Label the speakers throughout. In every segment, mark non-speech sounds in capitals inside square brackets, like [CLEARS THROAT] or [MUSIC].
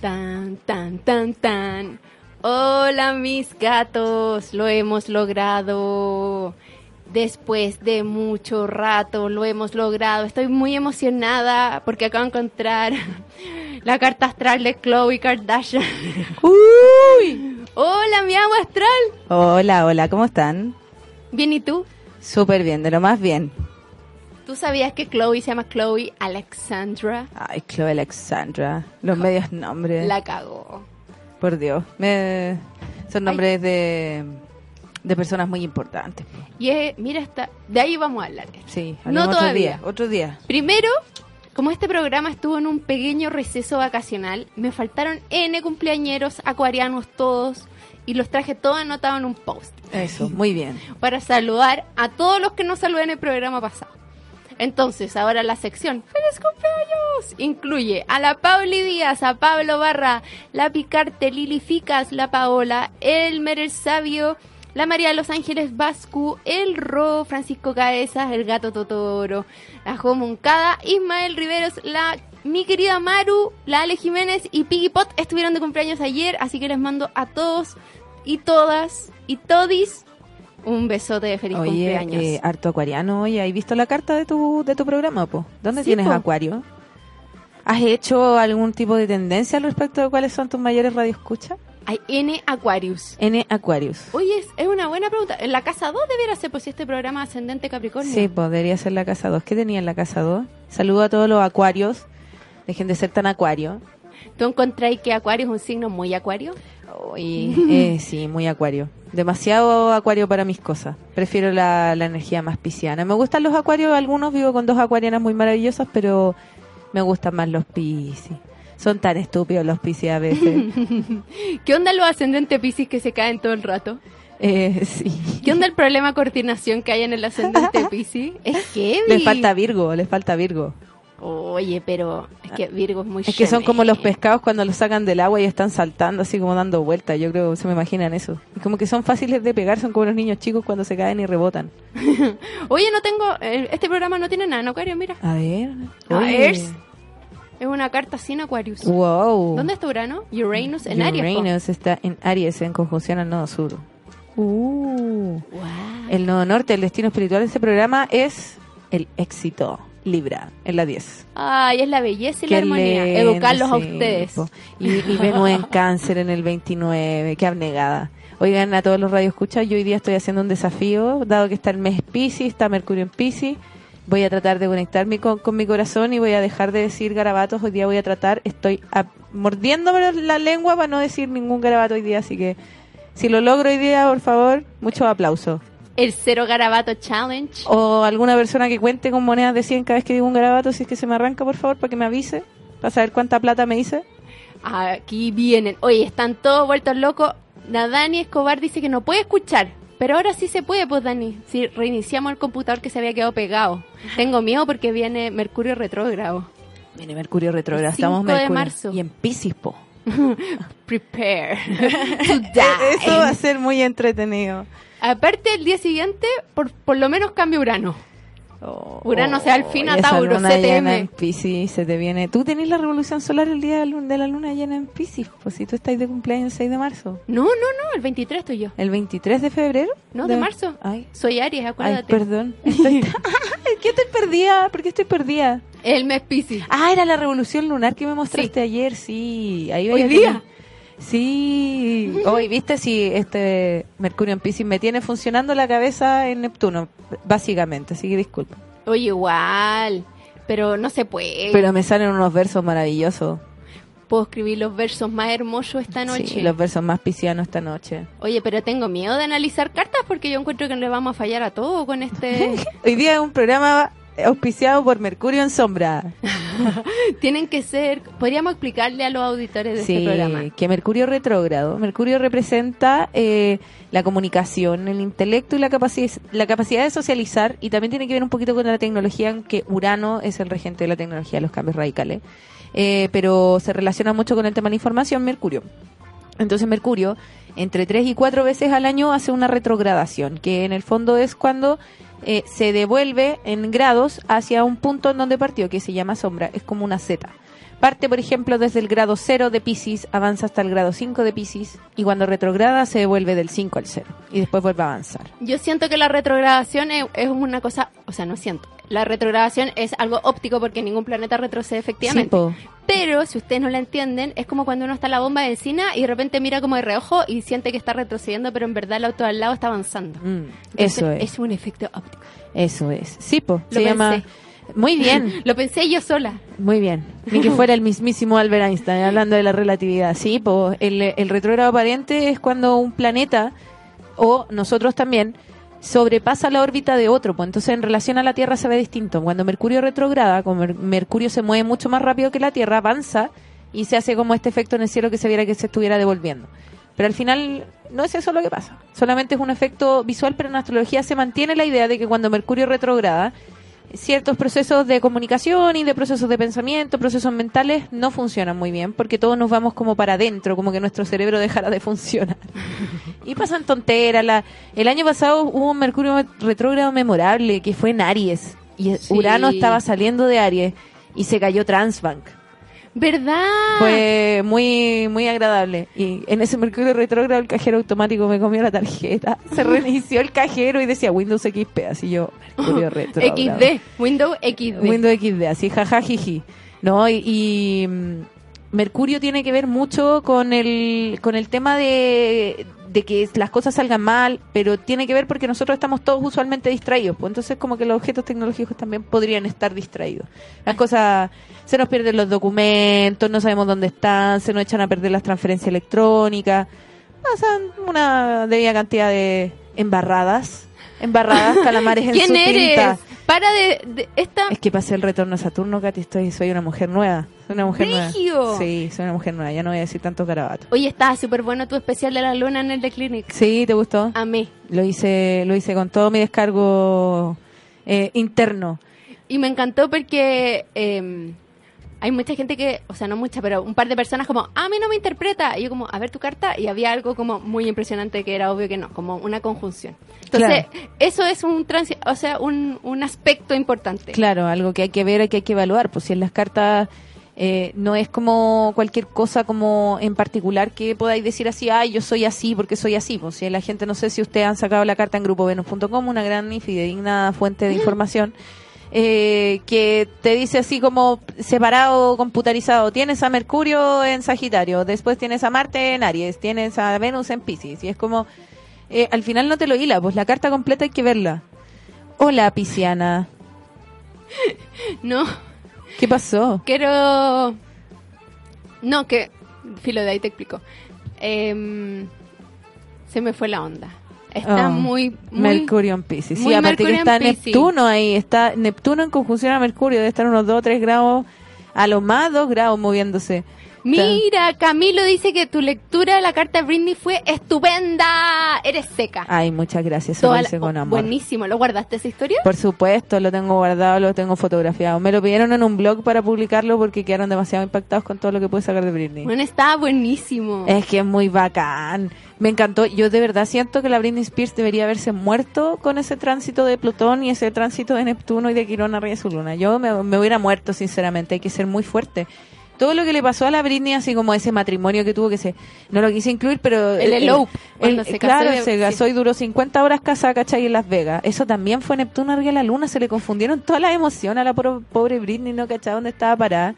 Speaker 1: Tan, tan, tan, tan. Hola mis gatos, lo hemos logrado. Después de mucho rato lo hemos logrado. Estoy muy emocionada porque acabo de encontrar [LAUGHS] la carta astral de Chloe Kardashian. [LAUGHS]
Speaker 2: Uy.
Speaker 1: Hola, mi agua astral.
Speaker 2: Hola, hola, ¿cómo están?
Speaker 1: Bien, ¿y tú?
Speaker 2: Súper bien, de lo más bien.
Speaker 1: ¿Tú sabías que Chloe se llama Chloe Alexandra?
Speaker 2: Ay, Chloe Alexandra, los medios nombres.
Speaker 1: La cagó.
Speaker 2: Por Dios, me... son nombres de, de personas muy importantes.
Speaker 1: Y es, mira, está, de ahí vamos a hablar.
Speaker 2: Sí,
Speaker 1: No
Speaker 2: otro
Speaker 1: todavía.
Speaker 2: día, otro día.
Speaker 1: Primero, como este programa estuvo en un pequeño receso vacacional, me faltaron N cumpleañeros acuarianos todos y los traje todos anotados en un post
Speaker 2: Eso, muy bien.
Speaker 1: para saludar a todos los que nos saludé en el programa pasado. Entonces, ahora la sección ¡Feliz cumpleaños! incluye a la Pauli Díaz, a Pablo Barra, la Picarte, Lili Ficas, la Paola, Elmer el Sabio, la María de los Ángeles Vascu, el Ro, Francisco Caezas, el Gato Totoro, la Jo Moncada, Ismael Riveros, la mi querida Maru, la Ale Jiménez y Piggy Pot estuvieron de cumpleaños ayer, así que les mando a todos y todas y todis un besote de feliz
Speaker 2: Oye,
Speaker 1: cumpleaños.
Speaker 2: eh, harto acuariano, oye, ¿has visto la carta de tu, de tu programa, po? ¿Dónde
Speaker 1: Sí,
Speaker 2: tienes
Speaker 1: po.
Speaker 2: acuario? ¿Has hecho algún tipo de tendencia al respecto de cuáles son tus mayores radioescuchas?
Speaker 1: Hay N Aquarius.
Speaker 2: N Aquarius.
Speaker 1: Oye, es, es una buena pregunta. En la casa 2 debiera ser, pues, si este programa ascendente Capricornio.
Speaker 2: Sí, podría ser la casa 2. ¿Qué tenía en la casa 2? Saludo a todos los acuarios. Dejen de ser tan acuario.
Speaker 1: ¿Tú encontráis que Acuario es un signo muy Acuario?
Speaker 2: Uy, eh, [LAUGHS] sí, muy acuario. Demasiado acuario para mis cosas. Prefiero la, la energía más pisciana. Me gustan los acuarios, algunos vivo con dos acuarianas muy maravillosas, pero me gustan más los piscis. Son tan estúpidos los piscis a veces. [LAUGHS]
Speaker 1: ¿Qué onda los ascendentes Pisces que se caen todo el rato?
Speaker 2: Eh, sí.
Speaker 1: ¿Qué onda el problema de coordinación que hay en el ascendente [LAUGHS] Pisces? Es que
Speaker 2: Les falta Virgo, les falta Virgo.
Speaker 1: Oye, pero es que Virgo es muy
Speaker 2: Es que son como los pescados cuando los sacan del agua y están saltando así como dando vueltas. Yo creo, se me imaginan eso. Y como que son fáciles de pegar, son como los niños chicos cuando se caen y rebotan. [LAUGHS]
Speaker 1: Oye, no tengo... eh, Este programa no tiene nada en Acuario, mira.
Speaker 2: A ver.
Speaker 1: A ver. Es una carta sin Aquarius.
Speaker 2: Wow.
Speaker 1: ¿Dónde está Urano? Uranus en Aries.
Speaker 2: Uranus está en Aries en conjunción al nodo sur. Uh.
Speaker 1: Wow.
Speaker 2: El nodo norte, el destino espiritual de este programa es el éxito. Libra, en la 10.
Speaker 1: Ay, es la belleza y
Speaker 2: Qué
Speaker 1: la armonía. Educarlos a ustedes.
Speaker 2: po. Y, y Venus en [LAUGHS] cáncer en el 29. Qué abnegada. Oigan, a todos los radioescuchas, yo hoy día estoy haciendo un desafío, dado que está el mes Pisces, está Mercurio en Pisces. Voy a tratar de conectarme con, con mi corazón y voy a dejar de decir garabatos. Hoy día voy a tratar, estoy a- mordiéndome la lengua para no decir ningún garabato hoy día. Así que si lo logro hoy día, por favor, muchos aplausos.
Speaker 1: El Cero Garabato Challenge.
Speaker 2: O alguna persona que cuente con monedas de 100 cada vez que digo un garabato, si es que se me arranca, por favor, para que me avise, para saber cuánta plata me hice.
Speaker 1: Aquí vienen. Oye, están todos vueltos locos. La Dani Escobar dice que no puede escuchar. Pero ahora sí se puede, pues Dani. Si reiniciamos el computador que se había quedado pegado. Tengo miedo porque viene Mercurio retrógrado.
Speaker 2: Viene Mercurio retrógrado, estamos
Speaker 1: 5 de
Speaker 2: Mercurio.
Speaker 1: marzo.
Speaker 2: Y en Piscis, po. [LAUGHS]
Speaker 1: Prepare [LAUGHS] to die.
Speaker 2: Eso va a ser muy entretenido.
Speaker 1: Aparte, el día siguiente, por, por lo menos cambia Urano.
Speaker 2: Oh,
Speaker 1: Urano se va al fin a Tauro, CTM.
Speaker 2: en Piscis, se te viene. Tú tenés la revolución solar el día de la luna, llena en Piscis, pues si tú estás de cumpleaños el 6 de marzo.
Speaker 1: No, no, no, el 23 estoy yo.
Speaker 2: ¿El 23 de febrero?
Speaker 1: No, de marzo.
Speaker 2: Ay,
Speaker 1: Soy Aries,
Speaker 2: ay
Speaker 1: acuérdate.
Speaker 2: perdón. [LAUGHS] Estoy... Ay, [LAUGHS] ¿Qué estoy perdida? ¿Por qué estoy perdida?
Speaker 1: el mes Piscis.
Speaker 2: Ah, era la revolución lunar que me mostraste ayer, sí. Ahí
Speaker 1: Hoy día.
Speaker 2: tener- Sí, hoy viste si este Mercurio en Pisces me tiene funcionando la cabeza en Neptuno, básicamente, así que disculpa.
Speaker 1: Oye, igual. Pero no se puede.
Speaker 2: Pero me salen unos versos maravillosos.
Speaker 1: Puedo escribir los versos más hermosos esta noche.
Speaker 2: Sí, los versos más piscianos esta noche.
Speaker 1: Oye, pero tengo miedo de analizar cartas porque yo encuentro que le vamos a fallar a todo con este... [LAUGHS]
Speaker 2: Hoy día es un programa auspiciado por Mercurio en Sombra. [LAUGHS]
Speaker 1: Tienen que ser... Podríamos explicarle a los auditores de este programa.
Speaker 2: que Mercurio retrógrado. Mercurio representa eh, la comunicación, el intelecto y la, capacidad, la capacidad de socializar y también tiene que ver un poquito con la tecnología, aunque Urano es el regente de la tecnología, de los cambios radicales. Eh, pero se relaciona mucho con el tema de la información, Mercurio. Entonces Mercurio, entre tres y cuatro veces al año, hace una retrogradación, que en el fondo es cuando eh, se devuelve en grados hacia un punto en donde partió, que se llama sombra, es como una Z. Parte, por ejemplo, desde el grado 0 de Pisces, avanza hasta el grado 5 de Pisces, y cuando retrograda se devuelve del 5 al 0, y después vuelve a avanzar.
Speaker 1: Yo siento que la retrogradación es, es una cosa, o sea, no siento, la retrogradación es algo óptico porque ningún planeta retrocede efectivamente. Pero si ustedes no la entienden, es como cuando uno está en la bomba de encina y de repente mira como de reojo y siente que está retrocediendo, pero en verdad el auto al lado está avanzando.
Speaker 2: Mm, eso es.
Speaker 1: Es un efecto óptico.
Speaker 2: Eso es. Sí, po. Se llama. Muy bien. [LAUGHS]
Speaker 1: Lo pensé yo sola.
Speaker 2: Muy bien. Ni que fuera el mismísimo Albert Einstein hablando de la relatividad. Sí, po. El, el retrógrado aparente es cuando un planeta, o nosotros también, sobrepasa la órbita de otro, pues entonces en relación a la Tierra se ve distinto. Cuando Mercurio retrograda, como Mercurio se mueve mucho más rápido que la Tierra, avanza y se hace como este efecto en el cielo que se viera que se estuviera devolviendo. Pero al final no es eso lo que pasa. Solamente es un efecto visual, pero en astrología se mantiene la idea de que cuando Mercurio retrograda, ciertos procesos de comunicación y de procesos de pensamiento, procesos mentales, no funcionan muy bien, porque todos nos vamos como para adentro, como que nuestro cerebro dejara de funcionar. [LAUGHS] y pasan tonteras. La, el año pasado hubo un Mercurio retrógrado memorable, que fue en Aries, y Urano estaba saliendo de Aries, y se cayó Transbank.
Speaker 1: ¿Verdad?
Speaker 2: Fue muy muy agradable. Y en ese Mercurio retrógrado el cajero automático me comió la tarjeta. Se [LAUGHS] reinició el cajero y decía Windows XP. Así yo, Mercurio [LAUGHS] retrógrado.
Speaker 1: XD, Windows XD.
Speaker 2: Windows XD, así jajajiji. No, y mm, Mercurio tiene que ver mucho con el, con el tema de, que las cosas salgan mal, pero tiene que ver porque nosotros estamos todos usualmente distraídos. Pues entonces como que los objetos tecnológicos también podrían estar distraídos. Las cosas, se nos pierden los documentos, no sabemos dónde están, se nos echan a perder las transferencias electrónicas, pasan una debida cantidad de embarradas embarradas calamares en [LAUGHS]
Speaker 1: ¿Quién
Speaker 2: su
Speaker 1: eres? Para de, esta...
Speaker 2: Es que pasé el retorno a Saturno, Katy, estoy, soy una mujer nueva. Soy una mujer nueva. Sí, soy una mujer nueva, ya no voy a decir tanto carabato.
Speaker 1: Oye, estaba súper bueno tu especial de la luna en el The Clinic.
Speaker 2: Sí, ¿te gustó?
Speaker 1: A mí.
Speaker 2: Lo hice, lo hice con todo mi descargo eh, interno.
Speaker 1: Y me encantó porque... Eh, hay mucha gente que, o sea, no mucha, pero un par de personas como, a mí no me interpreta. Y yo como, a ver tu carta. Y había algo como muy impresionante que era obvio que no, como una conjunción. Entonces, eso es un o sea, un, un aspecto importante.
Speaker 2: Claro, algo que hay que ver, que hay que evaluar. Pues si en las cartas eh, no es como cualquier cosa como en particular que podáis decir así, ay, yo soy así porque soy así. Pues si la gente, no sé si ustedes han sacado la carta en grupovenus.com, una gran y fidedigna fuente de información eh, que te dice así como separado, computarizado. Tienes a Mercurio en Sagitario, después tienes a Marte en Aries, tienes a Venus en Pisces. Y es como, eh, al final no te lo hila, pues la carta completa hay que verla. Hola, Pisciana. [LAUGHS]
Speaker 1: No.
Speaker 2: ¿Qué pasó?
Speaker 1: Quiero... No, que... Filo de ahí te explico. Em, se me fue la onda. Está oh, muy,
Speaker 2: Mercurio en Pisces. Sí, aparte que está Neptuno ahí. Está Neptuno en conjunción a Mercurio. Debe estar unos 2 o 3 grados, a lo más 2 grados moviéndose.
Speaker 1: Mira, Camilo dice que tu lectura de la carta de Britney fue estupenda. Eres seca.
Speaker 2: Ay, muchas gracias. Lo con amor.
Speaker 1: Buenísimo. ¿Lo guardaste esa historia?
Speaker 2: Por supuesto, lo tengo guardado, lo tengo fotografiado. Me lo pidieron en un blog para publicarlo porque quedaron demasiado impactados con todo lo que pude sacar de Britney.
Speaker 1: Bueno, está buenísimo.
Speaker 2: Es que es muy bacán. Me encantó. Yo de verdad siento que la Britney Spears debería haberse muerto con ese tránsito de Plutón y ese tránsito de Neptuno y de Quirón de su luna. Yo me, hubiera muerto, sinceramente. Hay que ser muy fuerte todo lo que le pasó a la Britney, así como ese matrimonio que tuvo que se, no lo quise incluir, pero
Speaker 1: el elope,
Speaker 2: el, se claro, se casó y duró 50 horas casada, ¿cachai? En Las Vegas. Eso también fue Neptuno arriba de la luna, se le confundieron todas las emociones a la pobre Britney, no cachai dónde estaba parada.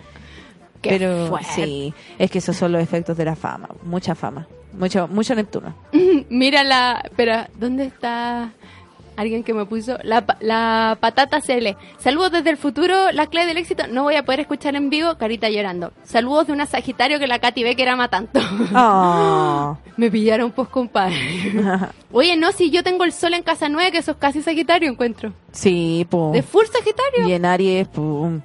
Speaker 1: Qué
Speaker 2: Pero
Speaker 1: fuerte.
Speaker 2: sí, es que esos son los efectos de la fama. Mucha fama. Mucho, mucho Neptuno. [LAUGHS]
Speaker 1: Mira la. Espera, ¿dónde está alguien que me puso? La, la patata CL. Saludos desde el futuro, la clave del éxito. No voy a poder escuchar en vivo, carita llorando. Saludos de una Sagitario que la Katy ve que era tanto.
Speaker 2: Oh. [LAUGHS]
Speaker 1: me pillaron, pues, compadre. [LAUGHS] Oye, no, si yo tengo el sol en casa nueva, que eso es casi Sagitario, encuentro.
Speaker 2: sí, pum.
Speaker 1: De full Sagitario.
Speaker 2: Y en Aries, pum.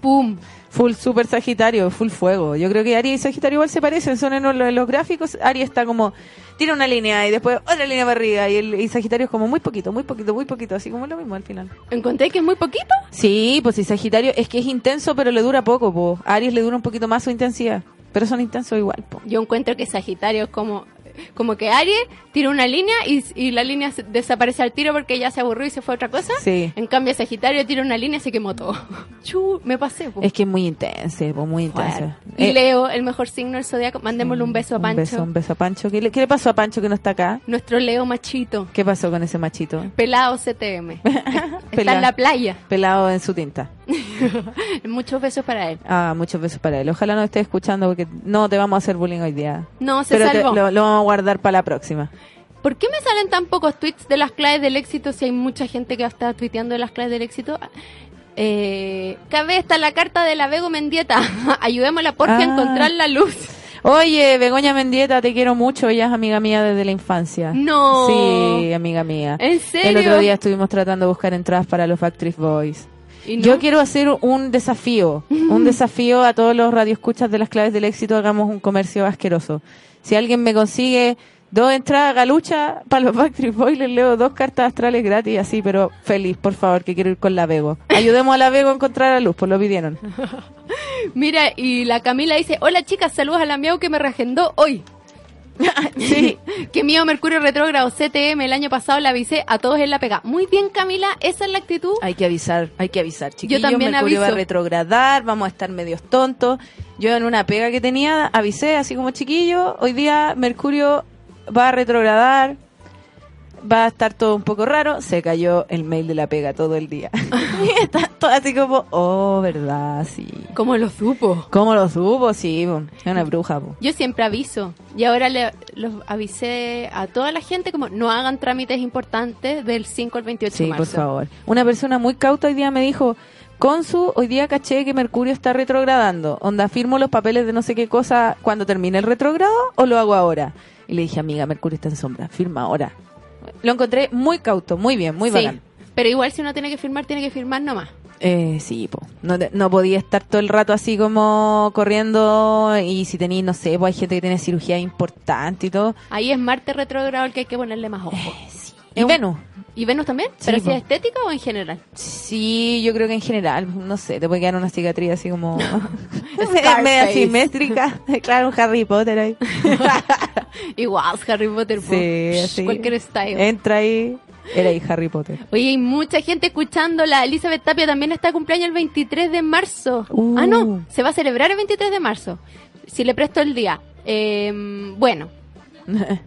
Speaker 1: Pum.
Speaker 2: Full super Sagitario, full fuego. Yo creo que Aries y Sagitario igual se parecen, son en los, los gráficos. Aries está como, tiene una línea y después otra línea para arriba. Y, el, y Sagitario es como muy poquito, muy poquito, muy poquito, así como lo mismo al final.
Speaker 1: Encontré que es muy poquito.
Speaker 2: Sí, pues si Sagitario es que es intenso, pero le dura poco, po. Aries le dura un poquito más su intensidad. Pero son intensos igual, po.
Speaker 1: Yo encuentro que Sagitario es como, como que Aries tira una línea y, y la línea desaparece al tiro porque ya se aburrió y se fue a otra cosa.
Speaker 2: Sí.
Speaker 1: En cambio, Sagitario tira una línea y se quemó todo. [LAUGHS] Chu, me pasé. po.
Speaker 2: Es que es muy intenso, po, muy intenso.
Speaker 1: Fuerte. Y
Speaker 2: Eh,
Speaker 1: Leo, el mejor signo del zodiaco. Mandémosle un beso a
Speaker 2: Un
Speaker 1: Pancho.
Speaker 2: beso, un beso a Pancho. ¿Qué le, qué le pasó a Pancho que no está acá?
Speaker 1: Nuestro Leo machito.
Speaker 2: ¿Qué pasó con ese machito?
Speaker 1: Pelado CTM. [LAUGHS] Está
Speaker 2: Pelado.
Speaker 1: en la playa.
Speaker 2: Pelado en su tinta. [LAUGHS]
Speaker 1: Muchos besos para él.
Speaker 2: Ah, muchos besos para él. Ojalá no esté escuchando porque no te vamos a hacer bullying hoy día.
Speaker 1: No, se
Speaker 2: Pero te-
Speaker 1: salvó.
Speaker 2: lo, lo vamos a guardar para la próxima.
Speaker 1: ¿Por qué me salen tan pocos tweets de las claves del éxito si hay mucha gente que está tuiteando de las claves del éxito? Eh, cabe está la carta de la Vego Mendieta. [LAUGHS] Ayudémosla por
Speaker 2: Ah.
Speaker 1: a encontrar la luz.
Speaker 2: Oye, Begoña Mendieta, te quiero mucho. Ella es amiga mía desde la infancia.
Speaker 1: No.
Speaker 2: Sí, amiga mía.
Speaker 1: ¿En serio?
Speaker 2: El otro día estuvimos tratando de buscar entradas para los Factory Boys.
Speaker 1: ¿Y no?
Speaker 2: Yo quiero hacer un desafío, un [LAUGHS] desafío a todos los radioescuchas de las claves del éxito, hagamos un comercio asqueroso. Si alguien me consigue dos entradas galucha para los [LAUGHS] Backstreet Boys, les leo dos cartas astrales gratis, así, pero feliz, por favor, que quiero ir con la Vego. Ayudemos a la Vego a encontrar a luz, pues lo pidieron. [LAUGHS]
Speaker 1: Mira, y la Camila dice, hola chicas, saludos a la Miau que me reagendó hoy. [LAUGHS]
Speaker 2: Sí,
Speaker 1: que mío Mercurio retrógrado CTM el año pasado le avisé a todos en la pega. Muy bien Camila, esa es la actitud.
Speaker 2: hay que avisar, hay que avisar, chiquillos.
Speaker 1: también
Speaker 2: Mercurio va a
Speaker 1: aviso.
Speaker 2: retrogradar, vamos a estar medios tontos. Yo en una pega que tenía avisé, así como chiquillo, hoy día Mercurio va a retrogradar, va a estar todo un poco raro. Se cayó el mail de la pega todo el día. [LAUGHS] [LAUGHS] y está todo así como, oh, verdad, sí.
Speaker 1: ¿Cómo lo supo?
Speaker 2: ¿Cómo lo supo? Sí, po. es una bruja. po.
Speaker 1: Yo siempre aviso. Y ahora le los avisé a toda la gente como no hagan trámites importantes del 5 al 28
Speaker 2: Sí,
Speaker 1: de marzo.
Speaker 2: por favor. Una persona muy cauta hoy día me dijo, Consu, hoy día caché que Mercurio está retrogradando. Onda, firmo los papeles de no sé qué cosa cuando termine el retrogrado o lo hago ahora. Y le dije, amiga, Mercurio está en sombra, firma ahora. Lo encontré muy cauto, muy bien, muy
Speaker 1: Sí,
Speaker 2: bacán.
Speaker 1: Pero igual si uno tiene que firmar, tiene que firmar nomás.
Speaker 2: Eh, sí, po. No, te- no podía estar todo el rato así como corriendo y si tenéis, no sé, pues hay gente que tiene cirugía importante y todo.
Speaker 1: Ahí es Marte retrógrado el que hay que ponerle más ojo.
Speaker 2: ¿Y
Speaker 1: un-
Speaker 2: Venus?
Speaker 1: ¿Y Venus también?
Speaker 2: Sí,
Speaker 1: ¿Pero si
Speaker 2: po.
Speaker 1: es estética o en general?
Speaker 2: Sí, yo creo que en general, no sé, te puede quedar una cicatriz así como [LAUGHS] [LAUGHS] media simétrica. [LAUGHS] claro, un Harry Potter ahí.
Speaker 1: Igual, Harry Potter. po.
Speaker 2: sí,
Speaker 1: Psh,
Speaker 2: así.
Speaker 1: Cualquier style.
Speaker 2: Entra ahí, era ahí Harry Potter.
Speaker 1: Oye, hay mucha gente escuchándola. Elizabeth Tapia también está cumpleaños el 23 de marzo.
Speaker 2: Uh.
Speaker 1: Ah, no, se va a celebrar el 23 de marzo. Si le presto el día. Eh, bueno,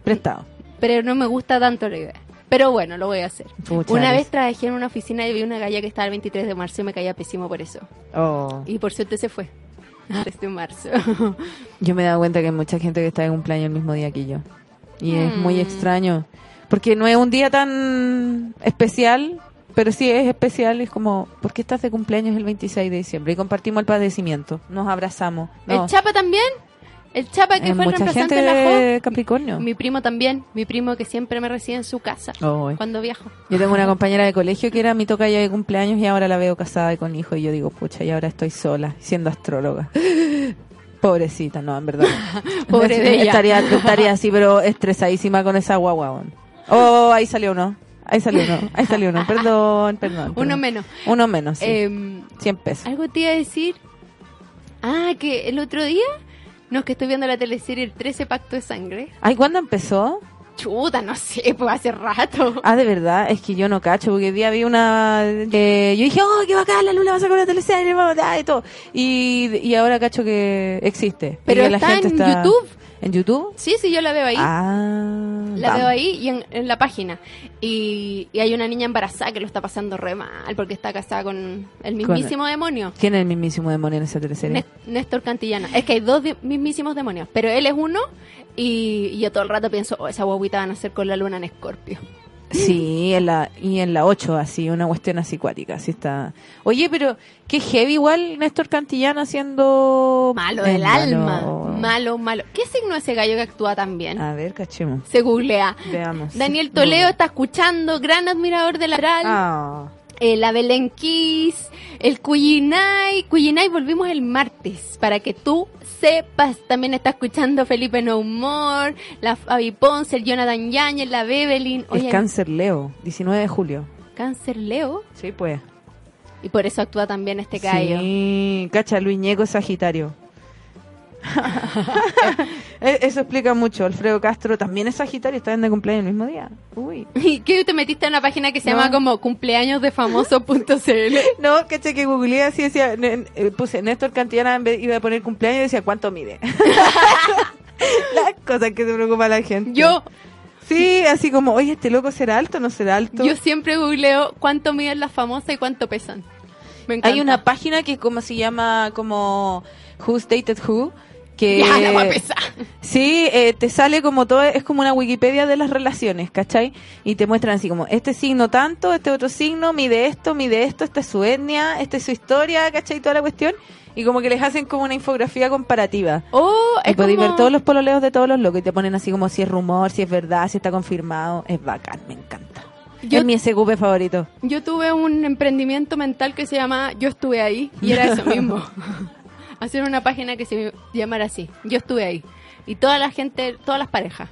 Speaker 2: Prestado.
Speaker 1: pero no me gusta tanto la idea. Pero bueno, lo voy a hacer. Una vez trabajé en una oficina y vi una galla que estaba el 23 de marzo y me caía pésimo por eso.
Speaker 2: Oh.
Speaker 1: Y por suerte se fue. [LAUGHS] Desde marzo. [LAUGHS]
Speaker 2: Yo me he dado cuenta que hay mucha gente que está de cumpleaños el mismo día que yo. Y es muy
Speaker 1: Mm.
Speaker 2: extraño. Porque no es un día tan especial, pero sí es especial. Es como, ¿por qué estás de cumpleaños el 26 de diciembre? Y compartimos el padecimiento. Nos abrazamos.
Speaker 1: ¿El Chapa también? El Chapa que
Speaker 2: Hay
Speaker 1: fue el
Speaker 2: mucha
Speaker 1: reemplazante
Speaker 2: gente
Speaker 1: de la.
Speaker 2: Capricornio.
Speaker 1: Mi primo también. Mi primo que siempre me recibe en su casa.
Speaker 2: Oh,
Speaker 1: Cuando viajo.
Speaker 2: Yo tengo una compañera de colegio que era mi tocaya de cumpleaños y ahora la veo casada y con hijo y yo digo, pucha, y ahora estoy sola, siendo astróloga. [LAUGHS] Pobrecita, no, en verdad. [LAUGHS]
Speaker 1: Pobre de ella.
Speaker 2: Estaría, estaría así, pero estresadísima con esa guagua. Oh, ahí salió uno. Ahí salió uno. Ahí salió uno. Perdón, perdón. [LAUGHS]
Speaker 1: Uno menos.
Speaker 2: Uno menos, sí.
Speaker 1: Em,
Speaker 2: 100 pesos.
Speaker 1: Algo te iba a decir. Ah, que el otro día. No, es que estoy viendo la teleserie El 13 Pacto de Sangre.
Speaker 2: Ay, ¿cuándo empezó?
Speaker 1: Chuta, no sé, pues hace rato.
Speaker 2: Ah, de verdad, es que yo no cacho, porque el día vi una... eh, yo dije, oh, qué bacán, la Lula va a sacar una teleserie, vamos, y todo. Y, y ahora cacho que existe.
Speaker 1: Pero
Speaker 2: Y que
Speaker 1: está en YouTube.
Speaker 2: ¿En YouTube?
Speaker 1: Sí, sí, yo la veo ahí.
Speaker 2: Ah,
Speaker 1: La
Speaker 2: vamos.
Speaker 1: veo ahí y en, en la página. Y, y hay una niña embarazada que lo está pasando re mal porque está casada con el mismísimo demonio.
Speaker 2: ¿Quién es el mismísimo demonio en esa teleserie?
Speaker 1: Nés- Néstor Cantillana. Es que hay dos mismísimos demonios, pero él es uno y, y yo todo el rato pienso, oh, esa guaguita van a ser con la luna en escorpio.
Speaker 2: Sí, [LAUGHS] en la, y en la 8, así, una cuestión así cuática, así está. Oye, pero qué heavy igual Néstor Cantillana haciendo...
Speaker 1: Malo
Speaker 2: Es
Speaker 1: del alma. Malo, malo. ¿Qué signo es ese gallo que actúa tan bien?
Speaker 2: A ver, cachemos.
Speaker 1: Se googlea.
Speaker 2: Veamos.
Speaker 1: Daniel Toledo está escuchando, gran admirador de la.
Speaker 2: Ah,
Speaker 1: Eh, la Belén Kiss, el Cuyinay. Cuyinay volvimos el martes para que tú sepas. También está escuchando Felipe No Humor, la Fabi Ponce, el Jonathan Yañez, la Bebelin.
Speaker 2: es Cáncer Leo, 19 de julio.
Speaker 1: Cáncer Leo.
Speaker 2: Sí, pues.
Speaker 1: Y por eso actúa también este gallo.
Speaker 2: Sí, cacha, Luis Ñeco Sagitario. [LAUGHS] Eh, Eso explica mucho. Alfredo Castro también es Sagitario, está de cumpleaños el mismo día. Uy. [LAUGHS]
Speaker 1: ¿Y qué te metiste en una página que se
Speaker 2: No.
Speaker 1: llama como cumpleañosdefamoso.cl? [LAUGHS]
Speaker 2: No, caché que googleé así decía, eh, puse Néstor Cantillana iba a poner cumpleaños y decía cuánto mide. Las cosas que se preocupa la gente.
Speaker 1: Yo,
Speaker 2: Sí, así como, oye, este loco será alto o no será alto.
Speaker 1: yo siempre googleo cuánto miden las famosas y cuánto pesan. Me.
Speaker 2: Hay una página que como se llama como Who's Dated Who que [LAUGHS]
Speaker 1: Ya, la va a pesar.
Speaker 2: Sí, eh, te sale como todo, es como una Wikipedia de las relaciones, ¿cachai? Y te muestran así como, este signo tanto, este otro signo, mide esto, mide esto, esta es su etnia, esta es su historia, ¿cachai? Toda la cuestión. Y como que les hacen como una infografía comparativa.
Speaker 1: Oh,
Speaker 2: Y
Speaker 1: es
Speaker 2: podéis
Speaker 1: como...
Speaker 2: ver todos los pololeos de todos los locos y te ponen así como si es rumor, si es verdad, si está confirmado. Es bacán, me encanta.
Speaker 1: Yo-
Speaker 2: Es mi SQP favorito.
Speaker 1: Yo tuve un emprendimiento mental que se llama Yo estuve ahí y era eso mismo. [LAUGHS] Hacer una página que se llamara así. Yo estuve ahí. Y toda la gente, todas las parejas.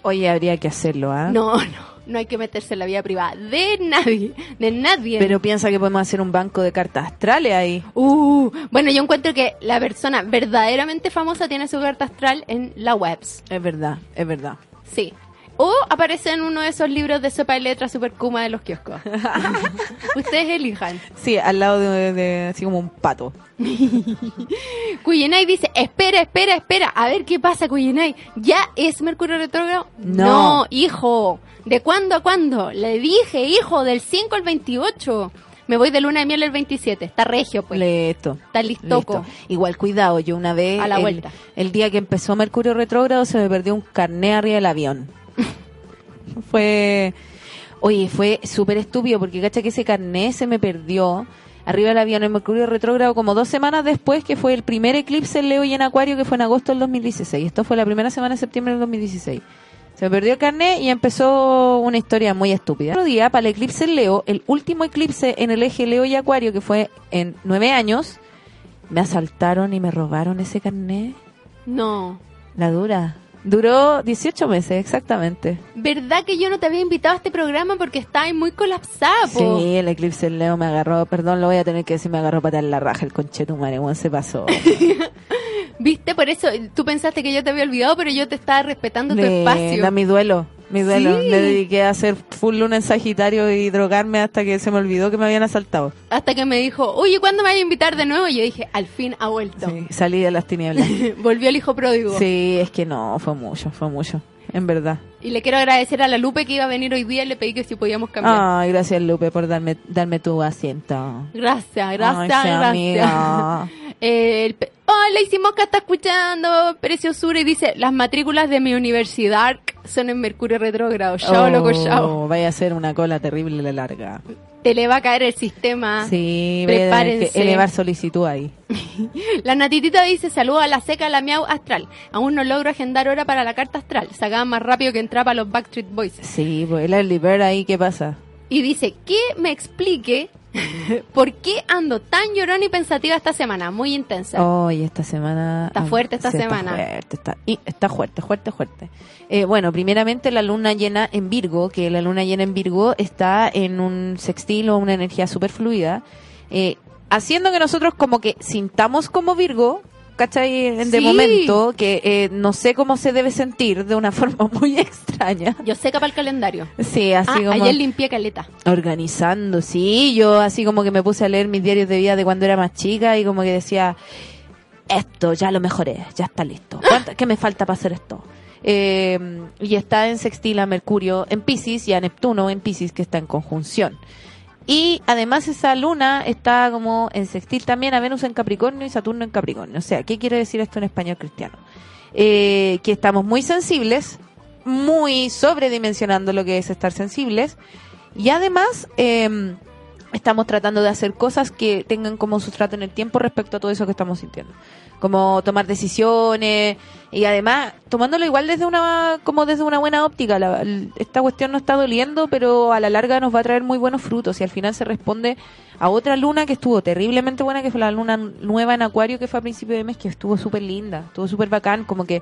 Speaker 2: Oye, habría que hacerlo, ¿ah?
Speaker 1: No, no, no hay que meterse en la vida privada de nadie, de nadie.
Speaker 2: Pero piensa que podemos hacer un banco de cartas astrales ahí.
Speaker 1: Uh, bueno, yo encuentro que la persona verdaderamente famosa tiene su carta astral en la webs.
Speaker 2: Es verdad, es verdad.
Speaker 1: Sí. O aparece en uno de esos libros de sopa de letras super kuma de los kioscos. [LAUGHS] Ustedes elijan.
Speaker 2: Sí, al lado de, de- así como un pato. [LAUGHS]
Speaker 1: Cuyenay dice, espera, espera, espera, a ver qué pasa, Cuyenay. ¿Ya es Mercurio retrógrado?
Speaker 2: No.
Speaker 1: hijo. ¿De cuándo a cuándo? Le dije, hijo, del 5 al 28. Me voy de luna de miel el 27. Está regio, pues.
Speaker 2: Listo.
Speaker 1: Está listoco.
Speaker 2: Listo. Igual cuidado, yo una vez,
Speaker 1: A la
Speaker 2: el,
Speaker 1: vuelta.
Speaker 2: el día que empezó Mercurio retrógrado, se me perdió un carné arriba del avión. [LAUGHS] fue, oye, fue súper estúpido porque cacha que ese carné se me perdió arriba del avión en Mercurio retrógrado como dos semanas después que fue el primer eclipse en Leo y en Acuario que fue en agosto del 2016. Esto fue la primera semana de septiembre del 2016. Se me perdió el carnet y empezó una historia muy estúpida. Otro día, para el eclipse en Leo, el último eclipse en el eje Leo y Acuario, que fue en nueve años, me asaltaron y me robaron ese carnet.
Speaker 1: No.
Speaker 2: La dura. Duró 18 meses, exactamente.
Speaker 1: ¿Verdad que yo no te había invitado a este programa porque estabas muy colapsada, po?
Speaker 2: Sí, el eclipse en Leo me agarró, perdón, lo voy a tener que decir, me agarró para en la raja el conchetumare, weón, se pasó. [LAUGHS]
Speaker 1: ¿Viste? Por eso tú pensaste que yo te había olvidado, pero yo te estaba respetando tu espacio.
Speaker 2: da mi duelo, mi duelo.
Speaker 1: Sí.
Speaker 2: Me dediqué a hacer full luna en Sagitario y drogarme hasta que se me olvidó que me habían asaltado.
Speaker 1: Hasta que me dijo, oye, ¿cuándo me vas a invitar de nuevo? Y yo dije, al fin ha vuelto.
Speaker 2: Sí, salí de las tinieblas. [LAUGHS]
Speaker 1: Volvió el hijo pródigo.
Speaker 2: Sí, es que no, fue mucho, fue mucho, en verdad.
Speaker 1: Y le quiero agradecer a la Lupe que iba a venir hoy día y le pedí que si podíamos cambiar.
Speaker 2: Ay, gracias Lupe por darme, darme tu asiento.
Speaker 1: Gracias, gracias,
Speaker 2: Ay,
Speaker 1: gracias.
Speaker 2: amiga.
Speaker 1: Eh, el oh, Lacey Mosca está escuchando Preciosura y dice, las matrículas de mi universidad son en Mercurio retrógrado. Chao, loco, chao.
Speaker 2: Oh, Vaya a ser una cola terrible la larga.
Speaker 1: Te le va a caer el sistema.
Speaker 2: Sí,
Speaker 1: Prepárense.
Speaker 2: que elevar solicitud ahí. [LAUGHS]
Speaker 1: La natitita dice, saludos a la seca, la miau astral. Aún no logro agendar hora para la carta astral. Sacaba más rápido que entraba a los Backstreet Boys.
Speaker 2: Sí, pues el early ahí, ¿qué pasa?
Speaker 1: Y dice, que me explique [LAUGHS] por qué ando tan llorona y pensativa esta semana. Muy intensa.
Speaker 2: Hoy esta semana
Speaker 1: Está fuerte esta
Speaker 2: sí,
Speaker 1: semana.
Speaker 2: Está fuerte, está, y está fuerte, fuerte, fuerte. Eh, bueno, primeramente la luna llena en Virgo, que la luna llena en Virgo está en un sextil o una energía super fluida, eh, haciendo que nosotros como que sintamos como Virgo, ¿cachai? En De
Speaker 1: Sí.
Speaker 2: momento, que eh, no sé cómo se debe sentir de una [LAUGHS] forma muy extraña.
Speaker 1: Yo seca para el calendario.
Speaker 2: Sí, así
Speaker 1: ah,
Speaker 2: como
Speaker 1: ayer limpié caleta.
Speaker 2: organizando, sí, yo así como que me puse a leer mis diarios de vida de cuando era más chica y como que decía, esto, ya lo mejoré, ya está listo. ¿Cuánto- ¿Qué me falta para hacer esto? Eh, y está en sextil a Mercurio en Pisces y a Neptuno en Pisces, que está en conjunción. Y además esa luna está como en sextil también a Venus en Capricornio y Saturno en Capricornio. O sea, ¿qué quiere decir esto en español cristiano? Eh, que estamos muy sensibles, muy sobredimensionando lo que es estar sensibles. Y además eh, estamos tratando de hacer cosas que tengan como sustrato en el tiempo respecto a todo eso que estamos sintiendo. Como tomar decisiones y además tomándolo igual desde una como desde una buena óptica. La- esta cuestión no está doliendo, pero a la larga nos va a traer muy buenos frutos y al final se responde a otra luna que estuvo terriblemente buena, que fue la luna nueva en Acuario, que fue a principio de mes, que estuvo súper linda, estuvo súper bacán, como que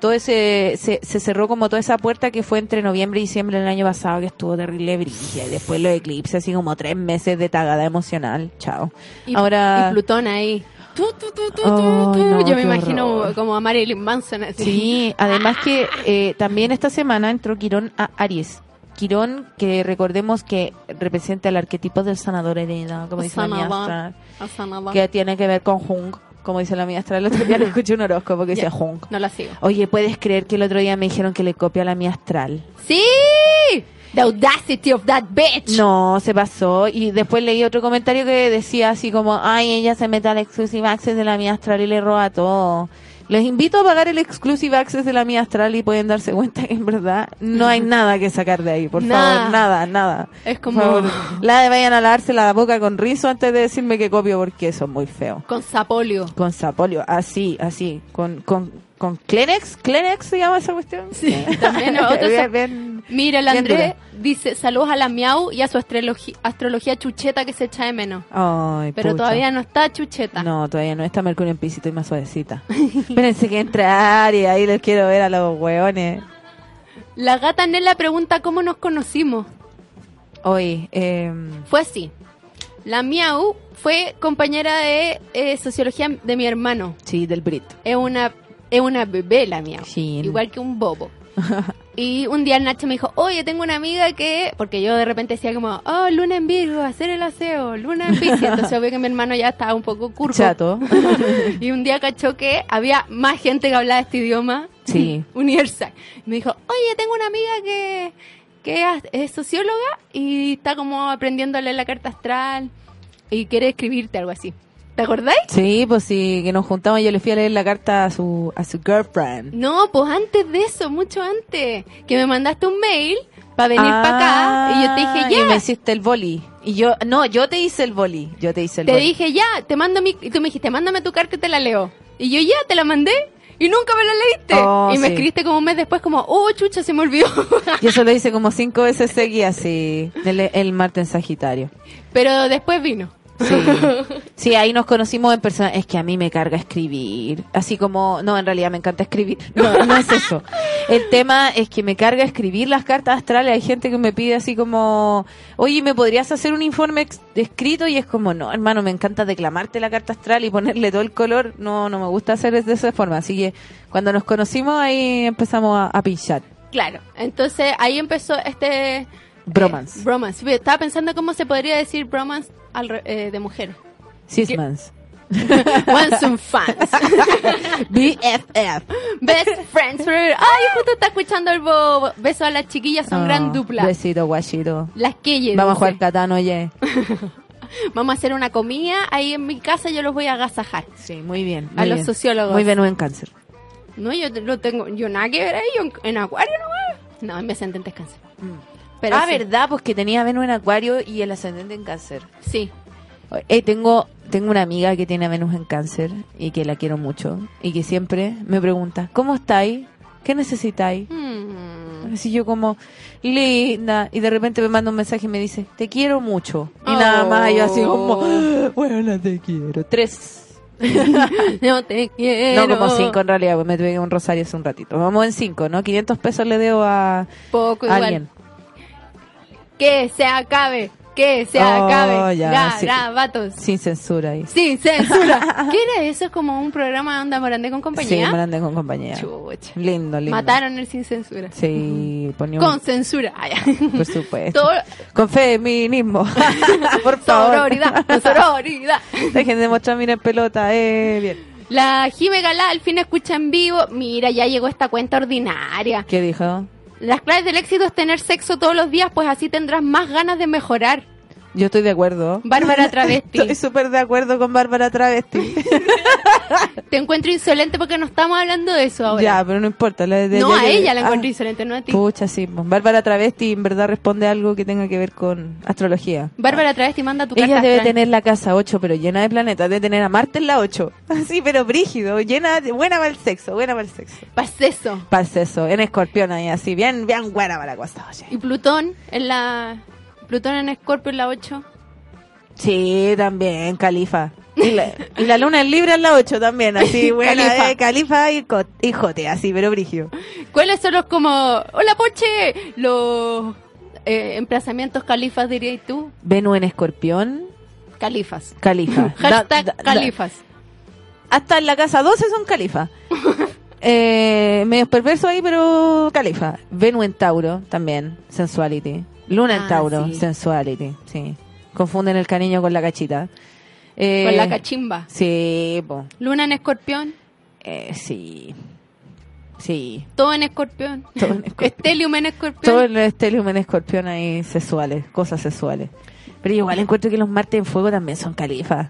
Speaker 2: todo ese se, se cerró como toda esa puerta que fue entre noviembre y diciembre del año pasado que estuvo terrible brillo y después los eclipses así como tres meses de tagada emocional chao
Speaker 1: Y,
Speaker 2: ahora
Speaker 1: y Plutón ahí. Tu, tu,
Speaker 2: Ay,
Speaker 1: tu.
Speaker 2: no,
Speaker 1: Yo me imagino
Speaker 2: horror.
Speaker 1: como a Marilyn Manson así.
Speaker 2: sí además que eh, también esta semana entró Quirón a Aries Quirón que recordemos que representa el arquetipo del sanador hereda como dice la mía astral,
Speaker 1: A
Speaker 2: que tiene que ver con Jung como dice la mía astral el otro día le [LAUGHS] escuché un horóscopo que
Speaker 1: Ya.
Speaker 2: decía Jung
Speaker 1: No la sigo.
Speaker 2: Oye, ¿puedes creer que el otro día me dijeron que le copia la mía astral?
Speaker 1: ¡Sí! The audacity of that bitch.
Speaker 2: No, se pasó. Y después leí otro comentario que decía así como, ay, ella se mete al exclusive access de la mía astral y le roba todo. Les invito a pagar el exclusive access de la mía astral y pueden darse cuenta que en verdad no hay nada que sacar de ahí, por
Speaker 1: Nada.
Speaker 2: favor, nada, nada.
Speaker 1: Es
Speaker 2: Por
Speaker 1: como
Speaker 2: favor, la de vayan a lavarse la boca con rizo antes de decirme que copio porque eso es muy feo.
Speaker 1: con sapolio.
Speaker 2: Con sapolio, así, así, con, con, con Kleenex, Kleenex se llama esa cuestión.
Speaker 1: Sí, también [LAUGHS] otro
Speaker 2: Bien,
Speaker 1: Mira, el Andrés dice saludos a la Miau y a su astrología chucheta que se echa de menos.
Speaker 2: Ay,
Speaker 1: Pero
Speaker 2: pucha.
Speaker 1: todavía no está chucheta.
Speaker 2: No, todavía no. Está Mercurio en pisito y más suavecita. [LAUGHS] Espérense que entra Aries, ahí les quiero ver a los hueones.
Speaker 1: La gata Nela pregunta cómo nos conocimos.
Speaker 2: Hoy, eh,
Speaker 1: Fue así. La Miau fue compañera de eh, sociología de mi hermano.
Speaker 2: sí, del Brit.
Speaker 1: Es una, es una bebé la Miau.
Speaker 2: Sí.
Speaker 1: Igual que un bobo. [LAUGHS] Y un día Nacho me dijo, oye, tengo una amiga que... Porque yo de repente decía como, oh, luna en Virgo, hacer el aseo, luna en Piscis. Entonces obvio que mi hermano ya estaba un poco curvo.
Speaker 2: Chato. [LAUGHS]
Speaker 1: Y un día cachó que había más gente que hablaba este idioma
Speaker 2: Sí. [LAUGHS]
Speaker 1: universal. Me dijo, oye, tengo una amiga que, que es socióloga y está como aprendiendo a leer la carta astral y quiere escribirte algo así. ¿Te acordáis?
Speaker 2: Sí, pues sí, que nos juntamos y yo le fui a leer la carta a su, a su girlfriend.
Speaker 1: No, pues antes de eso, mucho antes, que me mandaste un mail para venir
Speaker 2: Ah,
Speaker 1: para acá y yo te dije,
Speaker 2: Y me
Speaker 1: ya,
Speaker 2: hiciste el boli. Y yo, no, yo te hice el boli. Yo te hice el
Speaker 1: te
Speaker 2: boli.
Speaker 1: dije, ya, te mando mi... Y tú me dijiste, mándame tu carta y te la leo. Y yo ya, te la mandé. Y nunca me la leíste.
Speaker 2: Oh,
Speaker 1: y me
Speaker 2: sí.
Speaker 1: escribiste como un mes después como, oh, chucha, se me olvidó. [LAUGHS]
Speaker 2: Y eso lo hice como cinco veces seguidas, sí. El, el martes en Sagitario.
Speaker 1: Pero después vino.
Speaker 2: Sí. [LAUGHS] sí, ahí nos conocimos en persona. Es que a mí me carga escribir. Así como, no, en realidad me encanta escribir. No, no es eso. El tema es que me carga escribir las cartas astrales. Hay gente que me pide así como, oye, ¿me podrías hacer un informe escrito? Y es como, no, hermano, me encanta declamarte la carta astral y ponerle todo el color. No, no me gusta hacer de esa forma. Así que cuando nos conocimos ahí empezamos a, a pinchar.
Speaker 1: Claro. Entonces ahí empezó este...
Speaker 2: Bromance.
Speaker 1: eh, bromance. Estaba pensando cómo se podría decir bromance al re- eh, de mujer.
Speaker 2: Sismans.
Speaker 1: Want some fans. [LAUGHS]
Speaker 2: BFF.
Speaker 1: Best friends forever. Ay, justo está escuchando el bobo. Beso a las chiquillas, son
Speaker 2: Oh,
Speaker 1: gran dupla.
Speaker 2: Besito, guachito.
Speaker 1: Las que
Speaker 2: Vamos a jugar Catán, oye. [LAUGHS]
Speaker 1: Vamos a hacer una comida ahí en mi casa, yo los voy a agasajar.
Speaker 2: Sí, muy bien.
Speaker 1: A los
Speaker 2: bien.
Speaker 1: sociólogos.
Speaker 2: Muy Venus en cáncer.
Speaker 1: No, yo lo tengo, yo nada que ver ahí, yo en, en acuario no No, en mi ascendente es cáncer. Pero
Speaker 2: ah,
Speaker 1: sí,
Speaker 2: verdad, pues que tenía Venus en acuario y el ascendente en cáncer.
Speaker 1: Sí.
Speaker 2: Eh, tengo, tengo una amiga que tiene a Venus en cáncer y que la quiero mucho y que siempre me pregunta, ¿cómo estáis? ¿Qué necesitáis?
Speaker 1: Mm.
Speaker 2: Así yo como, linda. Y de repente me manda un mensaje y me dice, te quiero mucho. Y nada más, yo así como,
Speaker 1: Oh.
Speaker 2: bueno, te quiero. Tres. [LAUGHS]
Speaker 1: No te quiero.
Speaker 2: No, como cinco en realidad, pues me tuve un rosario hace un ratito. Vamos en cinco, ¿no? 500 pesos le debo a,
Speaker 1: Poco
Speaker 2: a
Speaker 1: igual.
Speaker 2: alguien.
Speaker 1: Que se acabe. Que se
Speaker 2: Oh,
Speaker 1: acabe.
Speaker 2: ya, sí.
Speaker 1: Garabatos.
Speaker 2: Sin censura ahí.
Speaker 1: Sin censura. [LAUGHS] ¿Qué era eso? ¿Es como un programa de Onda Morandé con
Speaker 2: Sí,
Speaker 1: compañía?
Speaker 2: me andé con compañía.
Speaker 1: Chucha.
Speaker 2: Lindo, lindo.
Speaker 1: Mataron el sin censura.
Speaker 2: Sí, ponía un-
Speaker 1: Con censura.
Speaker 2: Por supuesto.
Speaker 1: Todo-
Speaker 2: Con feminismo. [LAUGHS] Por favor.
Speaker 1: Sororidad, sororidad. [LAUGHS]
Speaker 2: Dejen de mostrarme en pelota, eh, bien.
Speaker 1: La Jime Galá al fin escucha en vivo. Mira, ya llegó esta cuenta ordinaria.
Speaker 2: ¿Qué dijo?
Speaker 1: Las claves del éxito es tener sexo todos los días, pues así tendrás más ganas de mejorar.
Speaker 2: Yo estoy de acuerdo.
Speaker 1: Bárbara [LAUGHS] Travesti.
Speaker 2: Estoy súper de acuerdo con Bárbara Travesti. [LAUGHS]
Speaker 1: Te encuentro insolente porque no estamos hablando de eso ahora.
Speaker 2: ya, pero no importa. la- de-
Speaker 1: no,
Speaker 2: ya
Speaker 1: a ella la
Speaker 2: Ah,
Speaker 1: encuentro insolente, no a ti.
Speaker 2: Pucha, sí. pues, Bárbara Travesti en verdad responde algo que tenga que ver con astrología.
Speaker 1: Bárbara Travesti manda tu
Speaker 2: Ella
Speaker 1: carta
Speaker 2: debe
Speaker 1: astral.
Speaker 2: tener la casa 8, pero llena de planetas. Debe tener a Marte en la 8. [LAUGHS] Sí, pero brígido. Llena de... Buena para el sexo, buena para el sexo.
Speaker 1: Paz eso.
Speaker 2: Para el sexo. En escorpión ahí, así. Bien, bien buena para la cosa. Oye.
Speaker 1: Y Plutón en la... Plutón en Escorpio en la 8.
Speaker 2: Sí, también, Califa. Y la, y la luna en Libra en la 8 también, así, [LAUGHS] buena,
Speaker 1: Califa.
Speaker 2: Califa y, co- y Jote, así, pero brígido.
Speaker 1: ¿Cuáles son los como... Hola, Poche! Los eh, emplazamientos califas, dirías tú.
Speaker 2: Venus en escorpión,
Speaker 1: Califas.
Speaker 2: Califa. [LAUGHS]
Speaker 1: Hashtag
Speaker 2: Da- da- da-
Speaker 1: califas.
Speaker 2: hasta en la casa 12 son Califa. [LAUGHS] eh, medios perversos ahí, pero Califa. Venus en Tauro, también, sensuality. Luna en
Speaker 1: Ah,
Speaker 2: Tauro,
Speaker 1: sí.
Speaker 2: sensuality, sí. Confunden el cariño con la cachita. Eh,
Speaker 1: Con la cachimba.
Speaker 2: Sí, po.
Speaker 1: Luna en Escorpión.
Speaker 2: Eh, sí. Sí.
Speaker 1: Todo en Escorpión. [LAUGHS]
Speaker 2: Todo en Escorpión.
Speaker 1: Estelium en Escorpión.
Speaker 2: Todo el estelium en escorpión ahí sexuales, cosas sexuales. Pero igual encuentro que los Marte en fuego también son califas.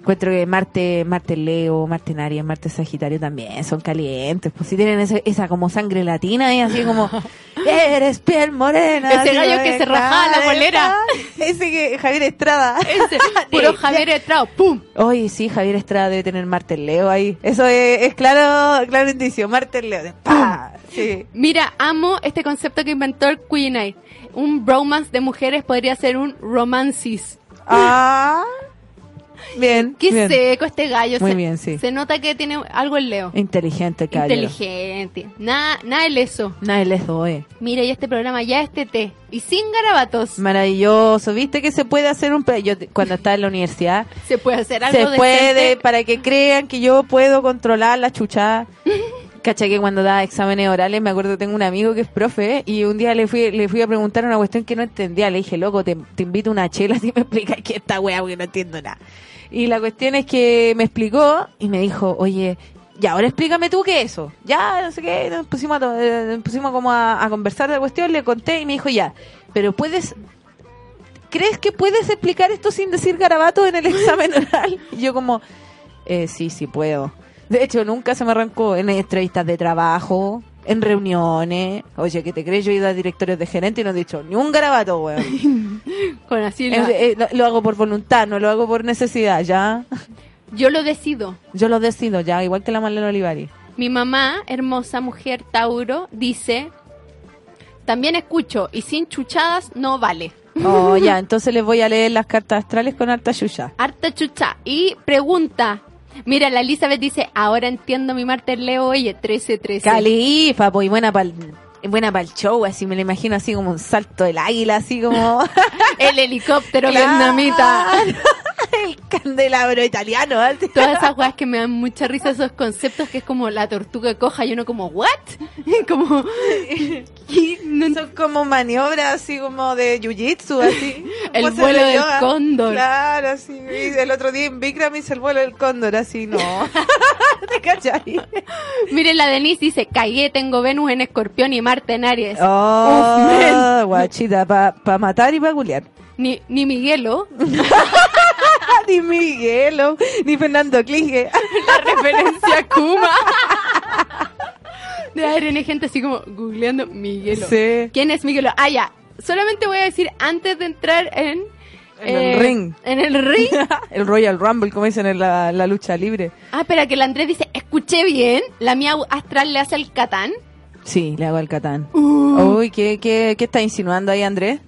Speaker 2: Encuentro que Marte, Marte Leo, Marte Aries, Marte Sagitario también son calientes. Pues si tienen esa como sangre latina y así como, [LAUGHS] eres piel morena.
Speaker 1: Ese gallo que se rajaba la polera. [LAUGHS]
Speaker 2: Ese que Javier Estrada.
Speaker 1: Ese, [LAUGHS] puro Javier Estrado. ¡Pum!
Speaker 2: Oye, sí, Javier Estrada debe tener Marte Leo ahí. Eso es, es claro, claro indicio. Marte Leo. de ¡pa! Sí.
Speaker 1: Mira, amo este concepto que inventó el Queen Eye. Un bromance de mujeres podría ser un romancis.
Speaker 2: Ah. Bien.
Speaker 1: Qué
Speaker 2: bien.
Speaker 1: seco este gallo.
Speaker 2: Muy
Speaker 1: se,
Speaker 2: bien, sí.
Speaker 1: Se nota que tiene algo en Leo.
Speaker 2: Inteligente, caballero.
Speaker 1: Inteligente. Nada, nada de eso.
Speaker 2: Nadie les doy.
Speaker 1: Mira, y este programa ya es TT. Y sin garabatos.
Speaker 2: Maravilloso. ¿Viste que se puede hacer un... Yo cuando estaba en la universidad... [LAUGHS]
Speaker 1: Se puede hacer algo
Speaker 2: se puede,
Speaker 1: decente.
Speaker 2: para que crean que yo puedo controlar la chuchada. [LAUGHS] Cacha que cuando daba exámenes orales, me acuerdo, tengo un amigo que es profe, y un día le fui, le fui a preguntar una cuestión que no entendía. Le dije, loco, te, te invito a una chela [LAUGHS] si me explicas qué esta wea, porque no entiendo nada. Y la cuestión es que me explicó y me dijo, oye, ya, ahora explícame tú qué es eso. Ya, no sé qué, nos pusimos, a, eh, nos pusimos como a, a conversar de la cuestión, le conté y me dijo, ya, pero puedes ¿crees que puedes explicar esto sin decir garabato en el examen oral? [LAUGHS] Y yo como, eh, sí, sí puedo. De hecho, nunca se me arrancó en entrevistas de trabajo, en reuniones. Oye, ¿qué te crees? Yo he ido a directorios de gerente y no he dicho ni un garabato, weón. [LAUGHS]
Speaker 1: Con así la-
Speaker 2: eh, lo, lo hago por voluntad, no lo hago por necesidad, ¿ya?
Speaker 1: Yo lo decido.
Speaker 2: Yo lo decido, ¿ya? Igual que la Marlene Olivari.
Speaker 1: Mi mamá, hermosa mujer Tauro, dice, también escucho y sin chuchadas no vale.
Speaker 2: Oh, ya, [LAUGHS] entonces les voy a leer las cartas astrales con harta yuya.
Speaker 1: Harta chucha. Y pregunta. Mira, la Elizabeth dice, ahora entiendo mi Marte Leo, oye, 13-13.
Speaker 2: Califa, pues, y buena para buena para el show, así me lo imagino así como un salto del águila, así como... [LAUGHS]
Speaker 1: El helicóptero [LAUGHS]
Speaker 2: Claro.
Speaker 1: vietnamita. [LAUGHS]
Speaker 2: el [LAUGHS] candelabro italiano.
Speaker 1: Todas esas weas que me dan mucha risa, esos conceptos que es como la tortuga coja y uno como, ¿what? [LAUGHS] como,
Speaker 2: Son como maniobras así como de jiu-jitsu, así. [LAUGHS]
Speaker 1: El vuelo
Speaker 2: de
Speaker 1: del cóndor.
Speaker 2: Claro, así. Y el otro día en Bikram hice el vuelo del cóndor, así, no. ¿Te cachai?
Speaker 1: Miren, la Denise dice, cagué, tengo Venus en escorpión y Marte en Aries.
Speaker 2: Oh, guachita, para pa matar y para culiar.
Speaker 1: Ni, ni Miguelo,
Speaker 2: Miguelo, ni Fernando Klinge.
Speaker 1: la referencia a Kuma. De haber gente así como googleando Miguelo.
Speaker 2: Sí.
Speaker 1: ¿Quién es Miguelo? Ah, ya. Solamente voy a decir antes de entrar en...
Speaker 2: En el ring.
Speaker 1: En el ring. [LAUGHS]
Speaker 2: el Royal Rumble, como dicen en la, la lucha libre.
Speaker 1: Ah, espera, que el Andrés dice, escuché bien, la mía astral le hace el Catán.
Speaker 2: Sí, le hago al Catán.
Speaker 1: Uh.
Speaker 2: Uy, ¿qué, qué, ¿qué está insinuando ahí, Andrés?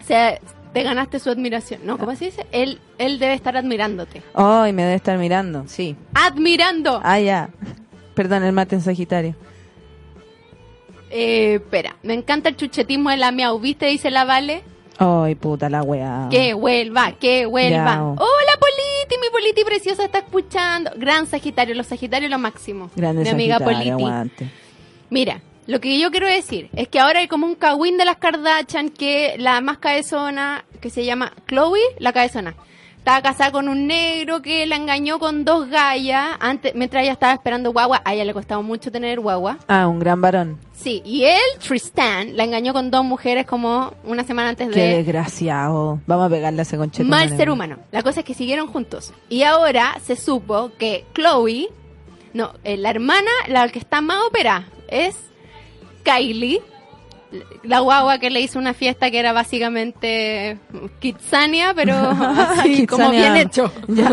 Speaker 1: O sea, te ganaste su admiración. No, ¿cómo se dice? Él, él debe estar admirándote.
Speaker 2: Ay, me debe estar mirando, sí.
Speaker 1: ¡Admirando!
Speaker 2: Ah, ya. Perdón, el mate en Sagitario.
Speaker 1: Eh, espera, me encanta el chuchetismo de la miau. ¿Viste? Dice la Vale.
Speaker 2: Ay, puta la weá.
Speaker 1: Que vuelva, que vuelva.
Speaker 2: Ya.
Speaker 1: Hola, Politi, mi Politi preciosa está escuchando. Gran Sagitario, los Sagitarios lo máximo.
Speaker 2: Grande
Speaker 1: mi amiga
Speaker 2: Sagitario,
Speaker 1: Politi.
Speaker 2: aguante.
Speaker 1: Mira, lo que yo quiero decir es que ahora hay como un cagüín de las Kardashian que la más cabezona, que se llama Chloe, la cabezona. estaba casada con un negro que la engañó con dos gallas antes, mientras ella estaba esperando guagua. A ella le costaba mucho tener guagua.
Speaker 2: Ah, un gran varón.
Speaker 1: Sí, y él, Tristan, la engañó con dos mujeres como una semana antes
Speaker 2: Qué
Speaker 1: de...
Speaker 2: desgraciado. Vamos a pegarle a ese concheto.
Speaker 1: Mal ser humano. La cosa es que siguieron juntos. Y ahora se supo que Chloe, no, eh, la hermana, la que está más operada, es Kylie, la guagua que le hizo una fiesta que era básicamente Kitsania, pero [LAUGHS] así como bien hecho.
Speaker 2: Ya,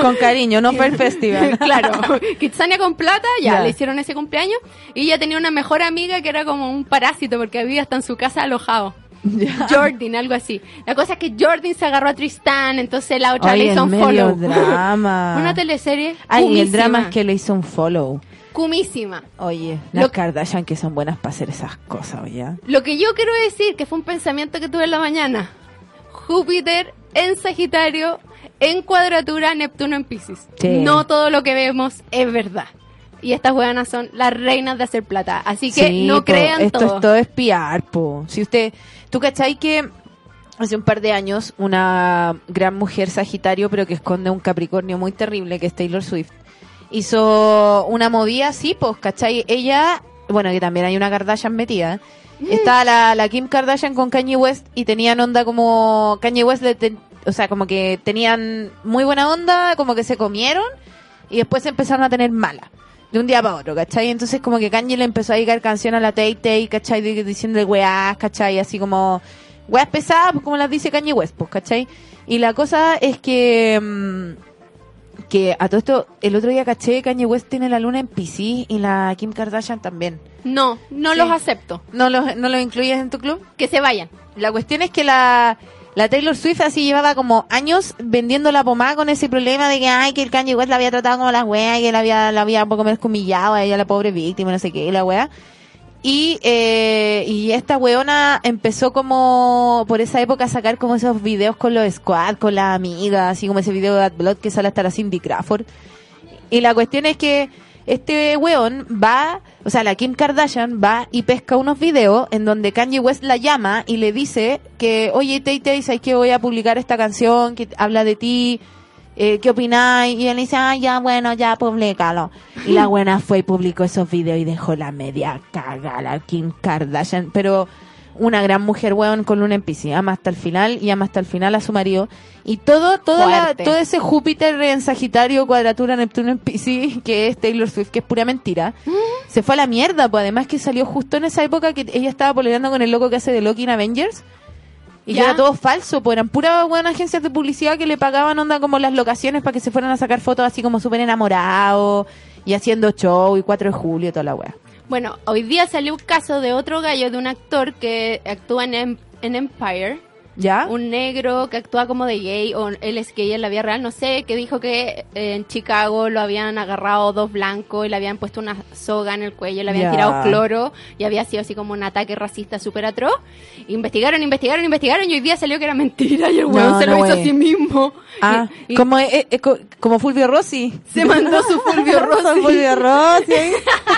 Speaker 2: con cariño, no fue el festival. [LAUGHS]
Speaker 1: claro, Kitsania con plata, ya,
Speaker 2: Ya.
Speaker 1: le hicieron ese cumpleaños. Y ella tenía una mejor amiga que era como un parásito porque vivía hasta en su casa alojado. Jordan, algo así. La cosa es que Jordan se agarró a Tristan, entonces la otra
Speaker 2: Oye,
Speaker 1: le hizo un follow.
Speaker 2: drama. [LAUGHS]
Speaker 1: Una teleserie.
Speaker 2: Ay, y el drama es que le hizo un follow.
Speaker 1: Cumísima.
Speaker 2: Oye,
Speaker 1: Lo-
Speaker 2: las Kardashian que son buenas para hacer esas cosas, oye.
Speaker 1: Lo que yo quiero decir, que fue un pensamiento que tuve en la mañana. Júpiter en Sagitario, en cuadratura, Neptuno en Pisces.
Speaker 2: Sí.
Speaker 1: No todo lo que vemos es verdad. Y estas buenas son las reinas de hacer plata. Así que
Speaker 2: Sí,
Speaker 1: no
Speaker 2: po,
Speaker 1: crean
Speaker 2: esto
Speaker 1: todo.
Speaker 2: es todo espiar, po. Si usted, tú cachai que hace un par de años una gran mujer Sagitario, pero que esconde un Capricornio muy terrible, que es Taylor Swift, hizo una movida así, pues, cachai, ella, bueno, que también hay una Kardashian metida, estaba la, la Kim Kardashian con Kanye West y tenían onda como Kanye West, le ten- o sea, como que tenían muy buena onda, como que se comieron y después empezaron a tener mala. De un día para otro, ¿cachai? Entonces como que Kanye le empezó a dedicar canción a la Tay Tay, ¿cachai? De- Diciendo weás, ¿cachai? Así como weás pesadas, pues como las dice Kanye West, pues, ¿cachai? Y la cosa es que... mm, que a todo esto, el otro día caché que Kanye West tiene la luna en Pisces y la Kim Kardashian también.
Speaker 1: No, no
Speaker 2: Sí.
Speaker 1: los acepto.
Speaker 2: ¿No los, ¿No los incluyes en tu club?
Speaker 1: Que se vayan.
Speaker 2: La cuestión es que la, la Taylor Swift así llevaba como años vendiendo la pomada con ese problema de que, ay, que el Kanye West la había tratado como la wea, y que la había, la había un poco menos humillado a ella, la pobre víctima, no sé qué, y la wea. Y, eh, y esta weona empezó como por esa época a sacar como esos videos con los squad, con las amigas, así como ese video de Blood que sale hasta la Cindy Crawford. Y la cuestión es que este weón va, o sea, la Kim Kardashian va y pesca unos videos en donde Kanye West la llama y le dice que, oye, Tay Tay, ¿sabes que voy a publicar esta canción que habla de ti? Eh, ¿Qué opináis? Y él dice, ah, ya, bueno, ya, públicalo. Y la [LAUGHS] buena fue y publicó esos videos y dejó la media caga la Kim Kardashian. Pero una gran mujer, weón, con luna en Piscis. Ama hasta el final y ama hasta el final a su marido. Y todo, todo, la- todo ese Júpiter en Sagitario, cuadratura Neptuno en Piscis, [LAUGHS] que es Taylor Swift, que es pura mentira, se fue a la mierda. Pues además que salió justo en esa época que ella estaba peleando con el loco que hace de Loki en Avengers. Y
Speaker 1: Ya.
Speaker 2: era todo falso, pues eran puras buenas agencias de publicidad que le pagaban onda como las locaciones para que se fueran a sacar fotos así como súper enamorados y haciendo show y 4 de julio y toda la wea.
Speaker 1: Bueno, hoy día salió un caso de otro gallo, de un actor que actúa en, Em- en Empire.
Speaker 2: ¿Ya?
Speaker 1: Un negro que actúa como de gay, o él es gay en la vida real, no sé, que dijo que eh, en Chicago lo habían agarrado dos blancos y le habían puesto una soga en el cuello, le habían
Speaker 2: Ya.
Speaker 1: tirado cloro y había sido así como un ataque racista súper atroz. Investigaron, investigaron, investigaron y hoy día salió que era mentira y el
Speaker 2: No,
Speaker 1: weón se
Speaker 2: no,
Speaker 1: lo hizo a sí mismo.
Speaker 2: Ah,
Speaker 1: Y- y
Speaker 2: como, eh, eh, co- como Fulvio Rossi.
Speaker 1: se mandó su Fulvio [LAUGHS] Rossi.
Speaker 2: Fulvio Rossi.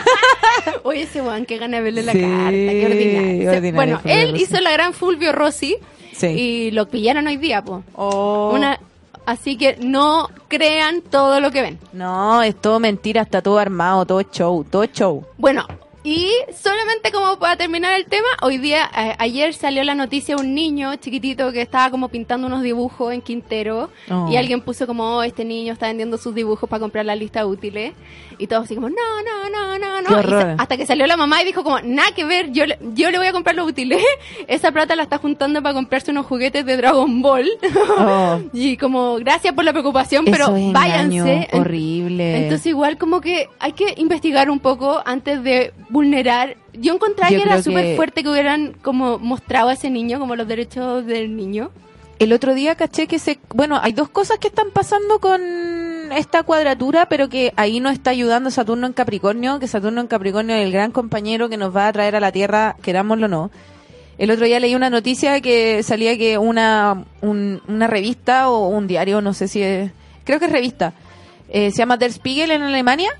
Speaker 2: [LAUGHS]
Speaker 1: Oye, ese weón, que gana de verle la
Speaker 2: Sí,
Speaker 1: carta, qué ordinario.
Speaker 2: Ordinario,
Speaker 1: bueno, él
Speaker 2: Rossi.
Speaker 1: hizo la gran Fulvio Rossi
Speaker 2: Sí.
Speaker 1: y lo pillaron hoy día, po.
Speaker 2: Oh.
Speaker 1: Una, así que no crean todo lo que ven.
Speaker 2: No, es todo mentira, está todo armado, todo show, todo show.
Speaker 1: Bueno, y solamente como para terminar el tema, hoy día, a- ayer salió la noticia de un niño chiquitito que estaba como pintando unos dibujos en Quintero
Speaker 2: Oh.
Speaker 1: y alguien puso como, oh, este niño está vendiendo sus dibujos para comprar la lista útiles y todos así como, no, no, no, no, no. Hasta que salió la mamá y dijo como, nada que ver, yo le, yo le voy a comprar los útiles. [LAUGHS] Esa plata la está juntando para comprarse unos juguetes de Dragon Ball. [LAUGHS]
Speaker 2: Oh.
Speaker 1: y como, gracias por la preocupación,
Speaker 2: Eso
Speaker 1: pero
Speaker 2: es
Speaker 1: váyanse.
Speaker 2: horrible.
Speaker 1: entonces igual como que hay que investigar un poco antes de vulnerar. Yo encontré
Speaker 2: Yo
Speaker 1: que era súper
Speaker 2: que-
Speaker 1: fuerte que hubieran como mostrado a ese niño como los derechos del niño.
Speaker 2: El otro día caché que se... Bueno, hay dos cosas que están pasando con esta cuadratura, pero que ahí nos está ayudando Saturno en Capricornio, que Saturno en Capricornio es el gran compañero que nos va a traer a la Tierra, querámoslo o no. El otro día leí una noticia que salía que una, un- una revista o un diario, no sé si es... Creo que es revista. eh, se llama Der Spiegel en Alemania,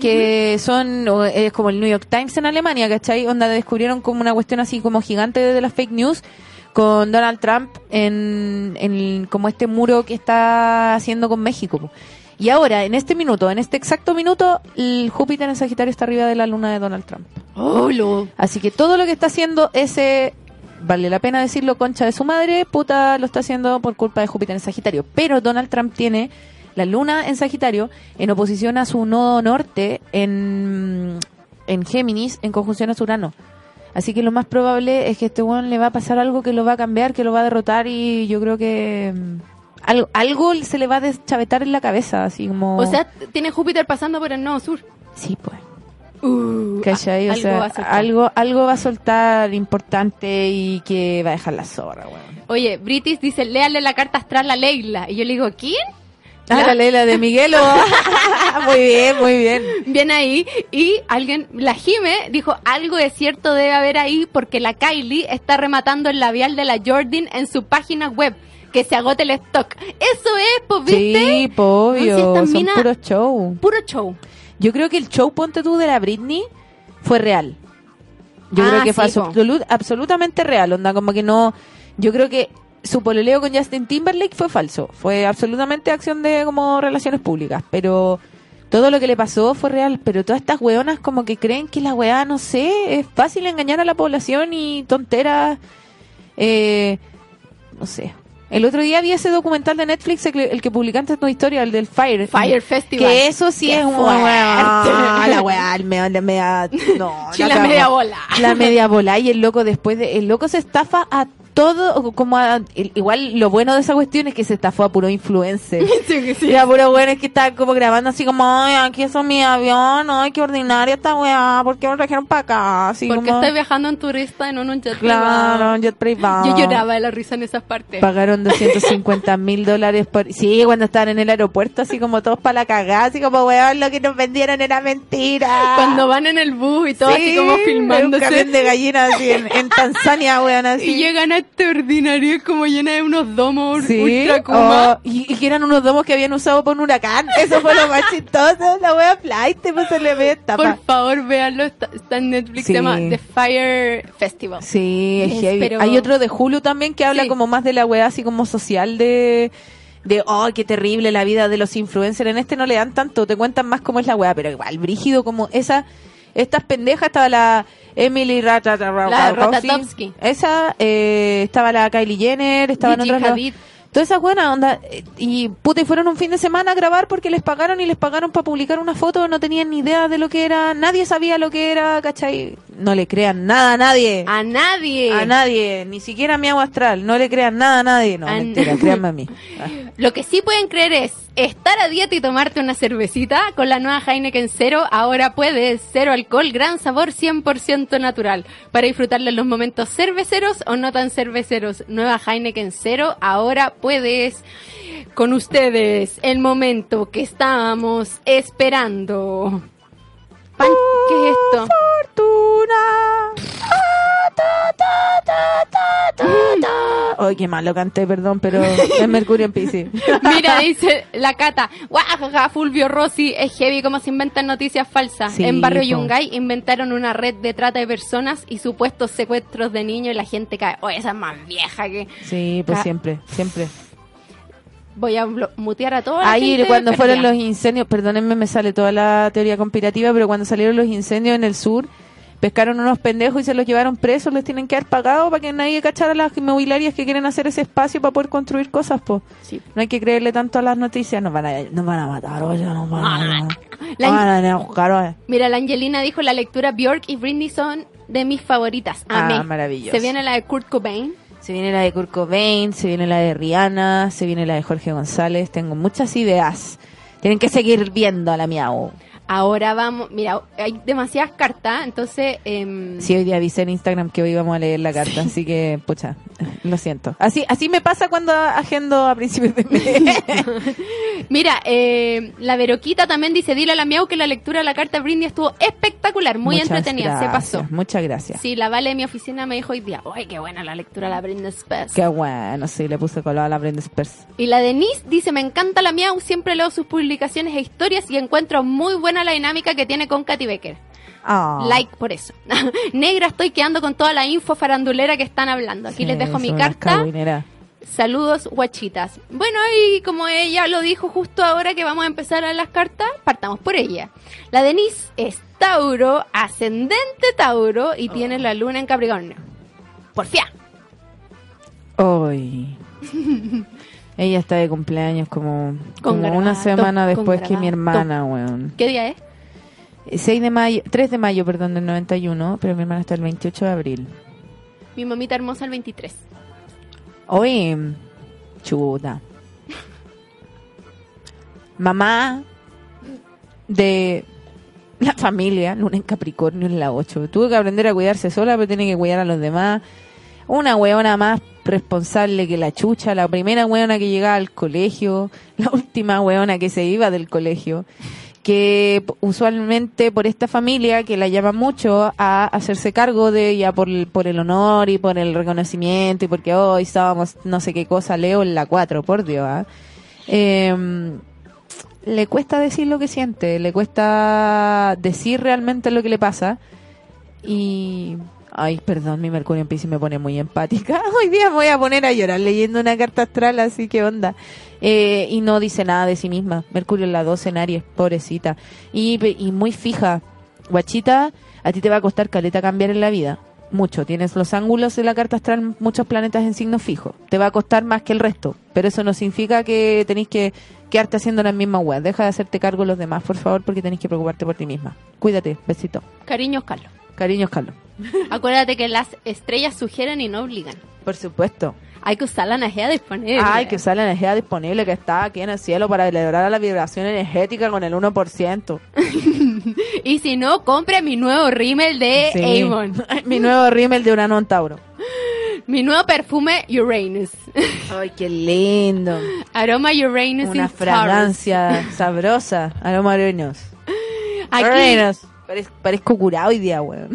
Speaker 2: que son, es como el New York Times en Alemania, ¿cachai? Onda descubrieron como una cuestión así como gigante de las fake news, con Donald Trump en, en como este muro que está haciendo con México. Y ahora, en este minuto, en este exacto minuto, el Júpiter en Sagitario está arriba de la luna de Donald Trump.
Speaker 1: Oh, lo-
Speaker 2: Así que todo lo que está haciendo ese, vale la pena decirlo, concha de su madre, puta, lo está haciendo por culpa de Júpiter en Sagitario. Pero Donald Trump tiene la luna en Sagitario en oposición a su nodo norte en, en Géminis en conjunción a su Urano. Así que lo más probable es que este weón le va a pasar algo que lo va a cambiar, que lo va a derrotar y yo creo que mm, algo, algo se le va a deschavetar en la cabeza, así como...
Speaker 1: O sea, tiene Júpiter pasando por el nodo sur.
Speaker 2: sí, pues.
Speaker 1: Uh,
Speaker 2: ¿Cachai? O
Speaker 1: algo
Speaker 2: sea,
Speaker 1: va a soltar.
Speaker 2: algo, algo va a soltar importante y que va a dejar la zorra, weón.
Speaker 1: Oye, British dice, léale la carta astral a Leila. Y yo le digo, ¿quién?
Speaker 2: Ah, la Leila de Miguelo. [LAUGHS] muy bien, muy bien.
Speaker 1: Bien ahí. Y alguien, la Jime, dijo, algo de cierto debe haber ahí porque la Kylie está rematando el labial de la Jordan en su página web. Que se agote el stock. Eso es, pues, ¿viste?
Speaker 2: Sí, po,
Speaker 1: No, si
Speaker 2: obvio.
Speaker 1: mina-
Speaker 2: puros show.
Speaker 1: Puro show.
Speaker 2: Yo creo que el show, ponte tú, de la Britney fue real. Yo
Speaker 1: Ah,
Speaker 2: creo que fue
Speaker 1: po.
Speaker 2: absolut- absolutamente real. Onda, como que no. Yo creo que su pololeo con Justin Timberlake fue falso. Fue absolutamente acción de como relaciones públicas. Pero todo lo que le pasó fue real. Pero todas estas weonas como que creen que la weá, no sé, es fácil engañar a la población y tonteras. Eh, no sé. El otro día vi ese documental de Netflix, el que, el que publicaste en tu historia, el del Fire.
Speaker 1: Fire Festival.
Speaker 2: Que eso sí
Speaker 1: Qué
Speaker 2: es una [LAUGHS] weá. La weá, la media, no,
Speaker 1: la media bola.
Speaker 2: La media bola y el loco después de, el loco se estafa a todo, como a, igual lo bueno de esa cuestión es que se estafó a puro influencer. [LAUGHS] Era puro bueno es que estaba como grabando así como, ay, aquí es mi avión, ay, qué ordinaria esta weá, ¿por qué me trajeron para acá? Así
Speaker 1: Porque
Speaker 2: como,
Speaker 1: estoy viajando en turista en un jet
Speaker 2: claro,
Speaker 1: privado.
Speaker 2: un jet privado.
Speaker 1: Yo lloraba de la risa en esas partes.
Speaker 2: Pagaron 250 [LAUGHS] mil dólares por... Sí, cuando estaban en el aeropuerto, así como todos para la cagada, así como, weón, lo que nos vendieron era mentira.
Speaker 1: Cuando van en el bus y todo así como
Speaker 2: era Un
Speaker 1: filmándose.
Speaker 2: camión de gallinas así en, en Tanzania, weón, [LAUGHS] así.
Speaker 1: Y llegan a ordinario como llena de unos domos
Speaker 2: Sí,
Speaker 1: ultra kuma.
Speaker 2: oh, y, y que eran unos domos que habían usado por un huracán. Eso fue lo más chistoso. La wea flight, pues se le ve
Speaker 1: Por favor, véanlo. Está, está en Netflix.
Speaker 2: Sí.
Speaker 1: Se llama The Fire Festival.
Speaker 2: Sí, es heavy.
Speaker 1: pero-
Speaker 2: Hay otro de Hulu también que habla
Speaker 1: Sí.
Speaker 2: como más de la wea así como social de de oh qué terrible la vida de los influencers en este no le dan tanto te cuentan más cómo es la wea pero igual brígido como esa estas pendejas estaba la Emily
Speaker 1: Ratatowski.
Speaker 2: esa eh, estaba la Kylie Jenner estaban otras. Todas esas buenas onda eh, y puta y fueron un fin de semana a grabar porque les pagaron y les pagaron para publicar una foto, no tenían ni idea de lo que era, nadie sabía lo que era, ¿cachai? No le crean nada a nadie.
Speaker 1: A nadie.
Speaker 2: A nadie, ni siquiera a mi agua astral, no le crean nada a nadie, no,
Speaker 1: A
Speaker 2: mentira, créanme a mí. Ah. [LAUGHS]
Speaker 1: Lo que sí pueden creer es estar a dieta y tomarte una cervecita con la nueva Heineken Cero. Ahora puedes. Cero alcohol, gran sabor, 100% natural. Para disfrutarle los momentos cerveceros o no tan cerveceros. Nueva Heineken Cero. Ahora puedes. Con ustedes, el momento que estábamos esperando. Pan- ¿Qué es esto?
Speaker 2: Fortuna. Ay, qué malo canté, perdón, pero es Mercurio en Piscis. [LAUGHS]
Speaker 1: Mira, dice la cata, guajaja, Fulvio Rossi, es heavy como se inventan noticias falsas.
Speaker 2: Sí,
Speaker 1: en Barrio
Speaker 2: po.
Speaker 1: Yungay inventaron una red de trata de personas y supuestos secuestros de niños y la gente cae. Oh, esa es más vieja que...
Speaker 2: Sí, pues
Speaker 1: Ca-
Speaker 2: siempre, siempre.
Speaker 1: Voy a mutear a toda la
Speaker 2: Ahí cuando fueron los incendios, perdónenme, me sale toda la teoría conspirativa, pero cuando salieron los incendios en el sur, pescaron unos pendejos y se los llevaron presos, les tienen que haber pagado para que nadie cachara las inmobiliarias que quieren hacer ese espacio para poder construir cosas, pues.
Speaker 1: Sí.
Speaker 2: No hay que creerle tanto a las noticias, nos van a, nos van a matar, oye, nos van a,
Speaker 1: La-
Speaker 2: nos van a buscar, oye.
Speaker 1: Mira, la Angelina dijo, la lectura Bjork y Britney son de mis favoritas.
Speaker 2: Ah,
Speaker 1: Amé.
Speaker 2: maravilloso.
Speaker 1: Se viene la de Kurt Cobain.
Speaker 2: Se viene la de Kurt Cobain, se viene la de Rihanna, se viene la de Jorge González, tengo muchas ideas. Tienen que seguir viendo a la miau.
Speaker 1: Ahora vamos, mira, hay demasiadas cartas, entonces... em,
Speaker 2: Sí, hoy día avisé en Instagram que hoy íbamos a leer la carta, así que, pucha, lo siento. Así así me pasa cuando agendo a principios de mes. [LAUGHS]
Speaker 1: Mira, eh, la Veroquita también dice, dile a la Miau que la lectura de la carta Britney estuvo espectacular, muy
Speaker 2: Muchas
Speaker 1: entretenida, se pasó.
Speaker 2: Muchas gracias.
Speaker 1: Sí, la Vale de mi oficina me dijo hoy día, ¡ay, qué buena la lectura de la Britney Spears!
Speaker 2: Qué bueno, sí, le puse color a la Brenda Spears.
Speaker 1: Y la Denise dice, me encanta la Miau, siempre leo sus publicaciones e historias y encuentro muy buena la dinámica que tiene con Katy Becker.
Speaker 2: Ah.
Speaker 1: Like por eso. [LAUGHS] Negra, estoy quedando con toda la info farandulera que están hablando. Aquí
Speaker 2: Sí,
Speaker 1: les dejo mi carta. Saludos, guachitas. Bueno, y como ella lo dijo justo ahora que vamos a empezar a las cartas, partamos por ella. La Denise es Tauro, ascendente Tauro y tiene la luna en Capricornio. Porfía.
Speaker 2: Hoy. [LAUGHS] Ella está de cumpleaños como, como una semana después que mi hermana, weón.
Speaker 1: ¿Qué día es?
Speaker 2: 6 de mayo, 3 de mayo, perdón, del 91, pero mi hermana está el 28 de abril.
Speaker 1: Mi mamita hermosa el 23.
Speaker 2: Hoy, chuta. Mamá de la familia, luna en Capricornio en la 8. Tuvo que aprender a cuidarse sola, pero tiene que cuidar a los demás. Una weona más responsable que la chucha, la primera weona que llegaba al colegio, [LAUGHS] la última weona que se iba del colegio, que usualmente por esta familia que la llama mucho a hacerse cargo de ella por el, honor y por el reconocimiento y porque hoy estábamos no sé qué cosa, leo en la 4, por Dios. ¿ah? Em, le cuesta decir lo que siente, le cuesta decir realmente lo que le pasa y... Ay, perdón, mi Mercurio en Piscis me pone muy empática. [LAUGHS] Hoy día me voy a poner a llorar leyendo una carta astral, así que onda. Eh, y no dice nada de sí misma. Mercurio en la 12 en Aries, pobrecita. Y, muy fija. Guachita, a ti te va a costar caleta cambiar en la vida. Mucho. Tienes los ángulos de la carta astral, muchos planetas en signo fijo. Te va a costar más que el resto. Pero eso no significa que tenéis que quedarte haciendo la misma web. Deja de hacerte cargo los demás, por favor, porque tenéis que preocuparte por ti misma. Cuídate. Besito.
Speaker 1: Cariños, Carlos.
Speaker 2: Cariños, Carlos. [LAUGHS]
Speaker 1: Acuérdate que las estrellas sugieren y no obligan.
Speaker 2: Por supuesto.
Speaker 1: Hay que usar la energía disponible.
Speaker 2: Hay que usar la energía disponible que está aquí en el cielo para celebrar la vibración energética con el 1%. [LAUGHS]
Speaker 1: Y si no, compre mi nuevo rímel de
Speaker 2: Sí.
Speaker 1: Avon. [LAUGHS]
Speaker 2: Mi nuevo rímel de Urano en Tauro.
Speaker 1: Mi nuevo perfume Uranus.
Speaker 2: Ay, qué lindo.
Speaker 1: Aroma Uranus
Speaker 2: Una fragancia sabrosa. Aroma Uranus.
Speaker 1: Aquí,
Speaker 2: Uranus. Parez- parezco curado hoy día, weón.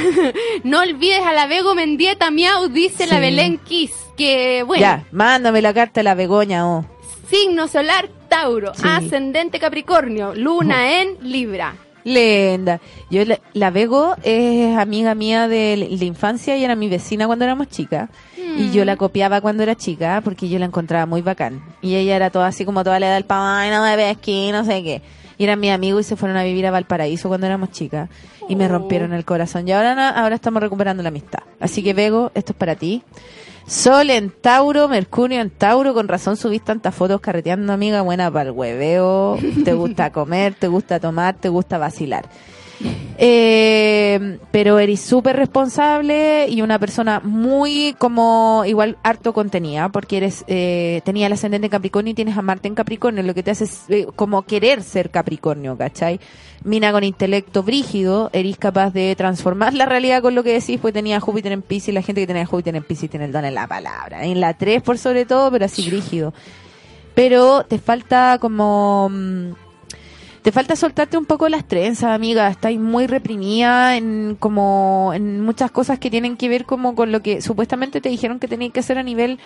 Speaker 2: [LAUGHS]
Speaker 1: no olvides a la Bego Mendieta Miau, dice la
Speaker 2: Sí.
Speaker 1: Belén Kiss. Que, bueno,
Speaker 2: Ya, mándame la carta de la Begoña, oh.
Speaker 1: signo solar Tauro,
Speaker 2: Sí.
Speaker 1: ascendente Capricornio, luna en Libra.
Speaker 2: Linda. Yo la, la Bego es amiga mía de, de infancia y era mi vecina cuando éramos chicas. Y yo la copiaba cuando era chica porque yo la encontraba muy bacán. Y ella era toda así como toda la edad del pavo, ay, no me ves aquí, no sé qué. Y eran mis amigos y se fueron a vivir a Valparaíso cuando éramos chicas. Y me rompieron el corazón. Y ahora, ahora estamos recuperando la amistad. Así que, Bego, esto es para ti. Sol en Tauro, Mercurio en Tauro, con razón subís tantas fotos carreteando, amiga, buena para el hueveo, te gusta comer, te gusta tomar, te gusta vacilar. Eh, pero eres súper responsable y una persona muy como igual harto contenida porque eres eh, tenía el ascendente en Capricornio y tienes a Marte en Capricornio lo que te hace eh, como querer ser Capricornio ¿cachai? Mina con intelecto brígido eres capaz de transformar la realidad con lo que decís pues tenía Júpiter en Pisces la gente que tenía Júpiter en Pisces tiene el don en la palabra en la 3 por sobre todo pero así brígido pero te falta como mm, te falta soltarte un poco las trenzas, amiga. Estás muy reprimida en como en muchas cosas que tienen que ver como con lo que supuestamente te dijeron que tenías que hacer a nivel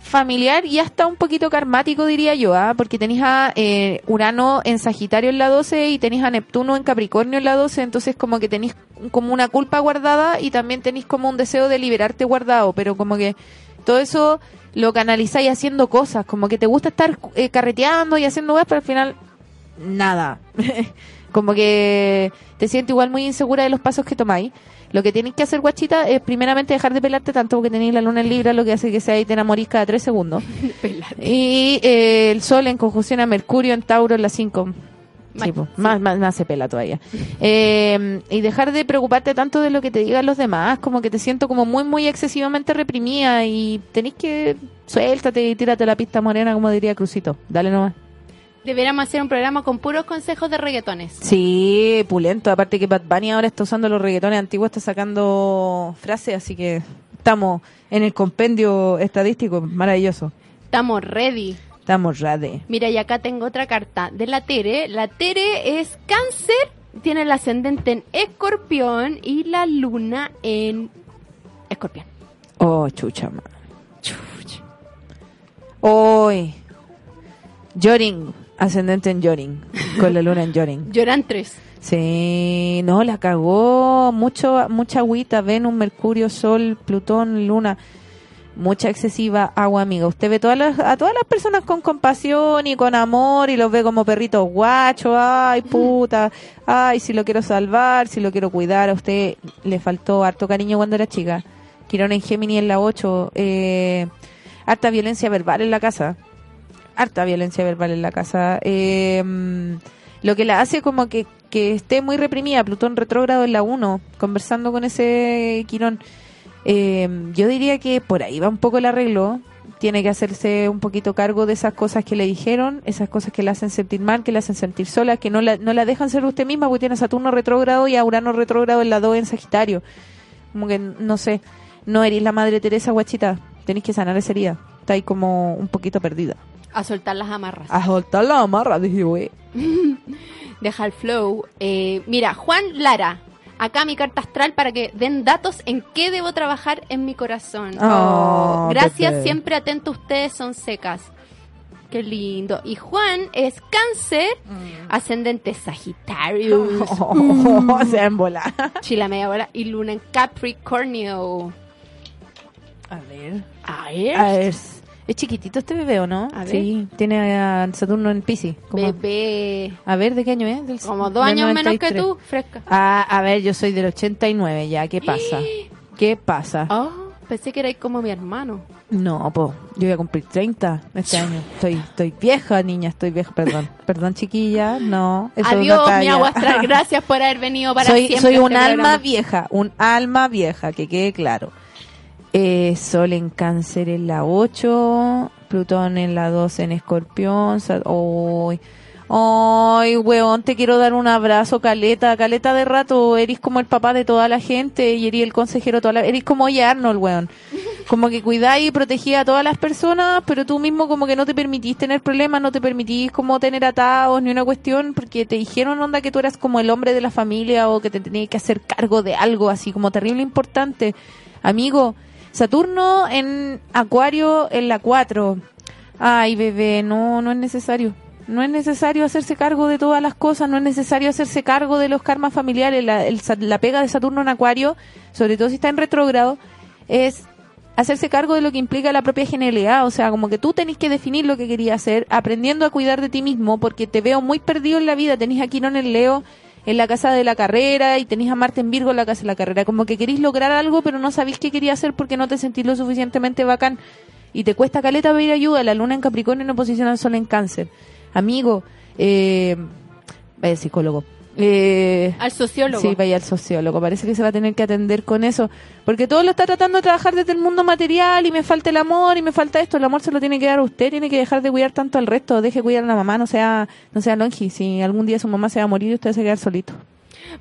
Speaker 2: familiar y hasta un poquito karmático, diría yo, ¿ah? porque tenés a eh, Urano en Sagitario en la 12 y tenés a Neptuno en Capricornio en la 12, entonces como que tenés como una culpa guardada y también tenés como un deseo de liberarte guardado, pero como que todo eso lo canalizáis haciendo cosas, como que te gusta estar eh, carreteando y haciendo cosas, pero al final nada. [LAUGHS] como que te sientes igual muy insegura de los pasos que tomáis. Lo que tenéis que hacer, guachita, es primeramente dejar de pelarte tanto porque tenéis la luna en Libra, lo que hace que sea y te enamorís cada tres segundos. [LAUGHS] y eh, el sol en conjunción a Mercurio en Tauro en las 5. Sí,
Speaker 1: sí.
Speaker 2: más, más, más se pela todavía. [LAUGHS] Eh, y dejar de preocuparte tanto de lo que te digan los demás, como que te siento como muy, muy excesivamente reprimida y tenéis que suéltate y tírate la pista morena, como diría Crucito. Dale nomás.
Speaker 1: Deberíamos hacer un programa con puros consejos de reggaetones.
Speaker 2: Sí, pulento. Aparte que Bad Bunny ahora está usando los reggaetones antiguos, está sacando frases, así que estamos en el compendio estadístico, maravilloso.
Speaker 1: Estamos ready.
Speaker 2: Estamos rade.
Speaker 1: Mira, y acá tengo otra carta de la Tere. La Tere es cáncer, tiene el ascendente en escorpión y la luna en escorpión.
Speaker 2: Oh, chucha, man. Hoy. Yoring, ascendente en Yoring, con la luna en Yoring. [LAUGHS]
Speaker 1: Lloran tres.
Speaker 2: Sí, no, la cagó. Mucho, mucha agüita, Venus, Mercurio, Sol, Plutón, Luna. Mucha excesiva agua, amiga. Usted ve todas las, a todas las personas con compasión y con amor y los ve como perritos guachos. Ay, puta. Ay, si lo quiero salvar, si lo quiero cuidar. A usted le faltó harto cariño cuando era chica. Quirón en Gemini en la 8. Eh, harta violencia verbal en la casa. Harta violencia verbal en la casa. Eh, lo que la hace como que, que esté muy reprimida. Plutón retrógrado en la 1. Conversando con ese Quirón. Eh, yo diría que por ahí va un poco el arreglo. Tiene que hacerse un poquito cargo de esas cosas que le dijeron, esas cosas que la hacen sentir mal, que la hacen sentir sola, que no la, no la dejan ser usted misma porque tiene a Saturno retrógrado y a Urano retrógrado en la 2 en Sagitario. Como que, no sé, no eres la madre Teresa, guachita. Tenéis que sanar esa herida. Está ahí como un poquito perdida.
Speaker 1: A soltar las amarras.
Speaker 2: A soltar la amarra, dije, güey. [LAUGHS]
Speaker 1: Deja el flow. Eh, mira, Juan Lara. Acá mi carta astral para que den datos en qué debo trabajar en mi corazón.
Speaker 2: Oh,
Speaker 1: Gracias,
Speaker 2: Pepe.
Speaker 1: siempre atento ustedes, son secas. Qué lindo. Y Juan es cáncer, ascendente Sagitario, [LAUGHS]
Speaker 2: se va a embolar. [LAUGHS]
Speaker 1: chila media bola, y luna en Capricornio.
Speaker 2: A ver.
Speaker 1: A ver.
Speaker 2: A ver. Es chiquitito este bebé, ¿o no?
Speaker 1: A ver.
Speaker 2: Sí, tiene a Saturno en Pisces.
Speaker 1: Bebé.
Speaker 2: A ver, ¿de qué año es? Del-
Speaker 1: Como dos años menos que
Speaker 2: 93.
Speaker 1: tú, fresca.
Speaker 2: Ah, a ver, yo soy del 89 ya. ¿Qué [GASPS] pasa? ¿Qué pasa?
Speaker 1: Oh, pensé que erais como mi hermano.
Speaker 2: No, po, yo voy a cumplir 30 este año. Estoy, estoy vieja, niña, estoy vieja, perdón. [LAUGHS] Perdón, chiquilla, no. eso es una
Speaker 1: Adiós, mi
Speaker 2: talla.
Speaker 1: agua astral. [LAUGHS] Gracias por haber venido para
Speaker 2: soy,
Speaker 1: siempre.
Speaker 2: soy
Speaker 1: a
Speaker 2: un
Speaker 1: este
Speaker 2: alma
Speaker 1: programa.
Speaker 2: vieja, un alma vieja, que quede claro. Eh, Sol en cáncer en la 8, Plutón en la 12 en escorpión. Ay, ay, weón, te quiero dar un abrazo, Caleta. Caleta de rato, eres como el papá de toda la gente y eres el consejero de toda la... Eres como oye Arnold, weón. Como que cuidáis y protegía a todas las personas, pero tú mismo como que no te permitís tener problemas, no te permitís como tener atados ni una cuestión, porque te dijeron, onda, que tú eras como el hombre de la familia o que te tenías que hacer cargo de algo así como terrible importante. Amigo, Saturno en Acuario en la 4. Ay, bebé, no, no es necesario. No es necesario hacerse cargo de todas las cosas, no es necesario hacerse cargo de los karmas familiares. La, el la pega de Saturno en Acuario, sobre todo si está en retrógrado, es hacerse cargo de lo que implica la propia genialidad. O sea, como que tú tenés que definir lo que querías hacer, aprendiendo a cuidar de ti mismo, porque te veo muy perdido en la vida. Tenés a Quirón en Leo en la casa de la carrera y tenés a Marte en Virgo en la casa de la carrera. Como que querís lograr algo, pero no sabéis qué quería hacer porque no te sentís lo suficientemente bacán. Y te cuesta caleta pedir ayuda. La luna en Capricornio en oposición al sol en cáncer. Amigo, eh, vaya psicólogo. Eh,
Speaker 1: Al sociólogo.
Speaker 2: Sí, vaya al sociólogo. Parece que se va a tener que atender con eso. Porque todo lo está tratando de trabajar desde el mundo material y me falta el amor y me falta esto. El amor se lo tiene que dar a usted. Tiene que dejar de cuidar tanto al resto. Deje cuidar a la mamá. No sea, no sea longi. Si algún día su mamá se va a morir, usted se va a quedar solito.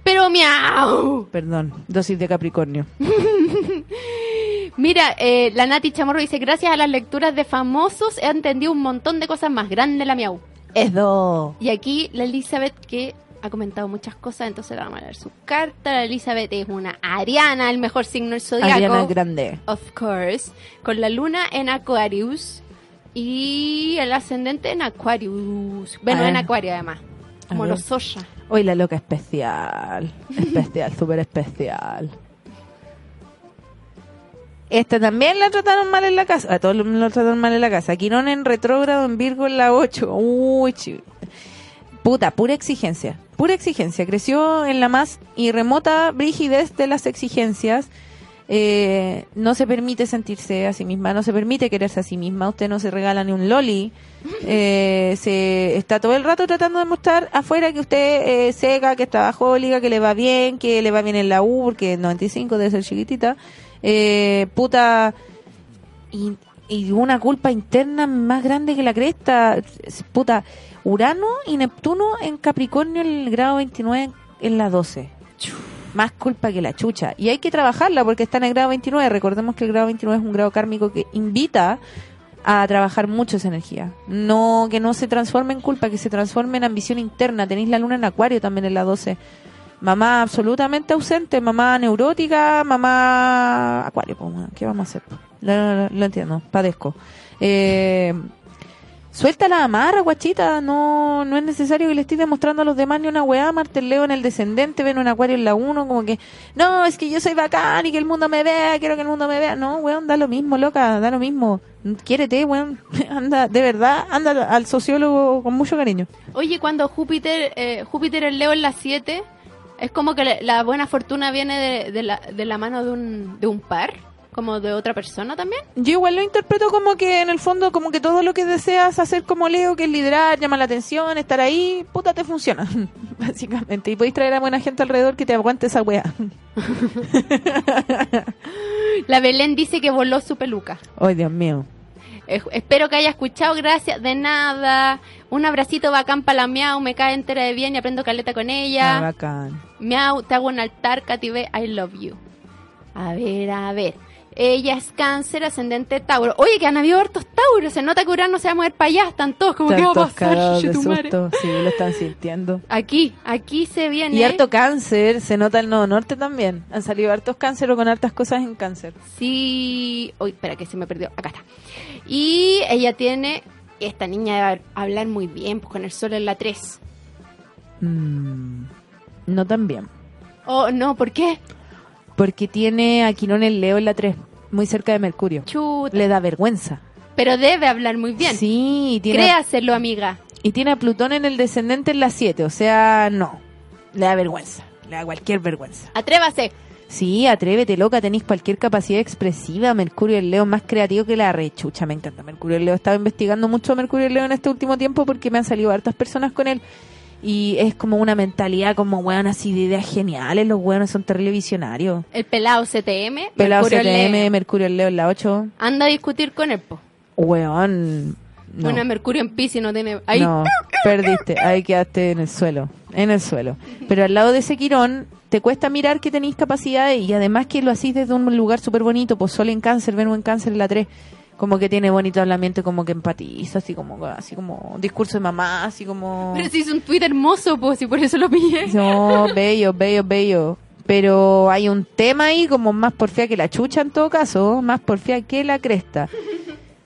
Speaker 1: Pero miau.
Speaker 2: Perdón. Dosis de Capricornio. [LAUGHS]
Speaker 1: Mira, eh, la Nati Chamorro dice, gracias a las lecturas de famosos he entendido un montón de cosas más grandes la miau.
Speaker 2: Es do.
Speaker 1: Y aquí la Elizabeth que ha comentado muchas cosas, entonces le vamos a leer su carta. La Elizabeth es una Ariana, el mejor signo del zodiaco.
Speaker 2: Ariana Grande.
Speaker 1: Of course. Con la luna en Aquarius y el ascendente en Aquarius. Bueno, en. Acuario además. Como los Soya.
Speaker 2: Hoy la loca especial. Especial, [LAUGHS] súper especial. Esta también la trataron mal en la casa. A todos lo trataron mal en la casa. Quirón en retrógrado en Virgo en la 8. Uy, chi- Puta, pura exigencia. Pura exigencia. Creció en la más y remota rigidez de las exigencias. Eh, no se permite sentirse a sí misma, no se permite quererse a sí misma. Usted no se regala ni un loli. Eh, se está todo el rato tratando de mostrar afuera que usted eh, seca, que es trabajólica, que le va bien, que le va bien en la U, porque 95 debe ser chiquitita. Eh, puta. Y, una culpa interna más grande que la cresta. Es- Puta. Urano y Neptuno en Capricornio en el grado 29 en la 12. Más culpa que la chucha. Y hay que trabajarla porque está en el grado 29. Recordemos que el grado 29 es un grado kármico que invita a trabajar mucho esa energía. No que no se transforme en culpa, que se transforme en ambición interna. Tenéis la luna en Acuario también en la 12. Mamá absolutamente ausente, mamá neurótica, mamá Acuario. ¿Qué vamos a hacer? Lo, lo- lo entiendo, padezco. Eh, Suelta la amarra, guachita. No, no es necesario que le estés demostrando a los demás ni una weá. Marte el Leo en el descendente, ven un acuario en la 1, como que, no, es que yo soy bacán y que el mundo me vea, quiero que el mundo me vea. No, weón, da lo mismo, loca, da lo mismo. Quiérete, weón. [LAUGHS] Anda, de verdad, anda al sociólogo con mucho cariño.
Speaker 1: Oye, cuando Júpiter, eh, Júpiter el Leo en la 7, es como que la buena fortuna viene de, de la, de la mano de un, de un par, como de otra persona también.
Speaker 2: Yo igual lo interpreto como que en el fondo como que todo lo que deseas hacer como Leo, que es liderar, llamar la atención, estar ahí, puta te funciona, [LAUGHS] básicamente. Y podéis traer a buena gente alrededor que te aguante esa weá. [LAUGHS]
Speaker 1: La Belén dice que voló su peluca.
Speaker 2: Ay, Dios mío.
Speaker 1: Eh, espero que haya escuchado, gracias, de nada. Un abracito bacán para la Miau, me cae entera de bien y aprendo caleta con
Speaker 2: Ah,
Speaker 1: ella.
Speaker 2: bacán.
Speaker 1: Miau, te hago un altar, Kative, I love you. A ver, a ver. Ella es cáncer, ascendente Tauro. Oye, que han habido hartos Tauros. Se nota que Urano se va a mover para allá. Están todos como que va a pasar,
Speaker 2: de susto, sí, lo están sintiendo.
Speaker 1: Aquí, aquí se viene.
Speaker 2: Y harto cáncer, se nota el nodo norte también. Han salido hartos cáncer o con hartas cosas en cáncer.
Speaker 1: Sí. Uy, espera que se me perdió. Acá está. Y ella tiene. Esta niña debe hablar muy bien, pues con el sol en la 3.
Speaker 2: Mm, no tan bien.
Speaker 1: Oh, no, ¿por qué?
Speaker 2: Porque tiene a Quirón el Leo en la 3, muy cerca de Mercurio.
Speaker 1: Chuta.
Speaker 2: Le da vergüenza.
Speaker 1: Pero debe hablar muy bien.
Speaker 2: Sí, tiene,
Speaker 1: Créaselo, amiga.
Speaker 2: y tiene a Plutón en el descendente en la 7, o sea, no. Le da vergüenza. Le da cualquier vergüenza.
Speaker 1: Atrévase.
Speaker 2: Sí, atrévete, loca, tenéis cualquier capacidad expresiva. Mercurio el Leo más creativo que la rechucha, me encanta. Mercurio el Leo, he estado investigando mucho a Mercurio el Leo en este último tiempo porque me han salido hartas personas con él. Y es como una mentalidad como weón así de ideas geniales. Los weones son terrible visionarios.
Speaker 1: El pelado CTM.
Speaker 2: Pelado
Speaker 1: Mercurio
Speaker 2: CTM,
Speaker 1: Leo.
Speaker 2: Mercurio el Leo en la 8.
Speaker 1: Anda a discutir con él, po.
Speaker 2: Weón. No.
Speaker 1: Bueno, Mercurio en Pisces no tiene... Ahí.
Speaker 2: No, perdiste. Ahí quedaste en el suelo. En el suelo. Pero al lado de ese Quirón, te cuesta mirar que tenéis capacidades y además que lo hacís desde un lugar súper bonito. Pues Sol en Cáncer, Venus en Cáncer en la 3. Como que tiene bonito hablamiento, como que empatiza, así como, así como discurso de mamá, así como.
Speaker 1: Pero si hizo un tweet hermoso, pues, y por eso lo pillé.
Speaker 2: No, bello, bello, bello. Pero hay un tema ahí como más porfía que la chucha en todo caso, más porfía que la cresta.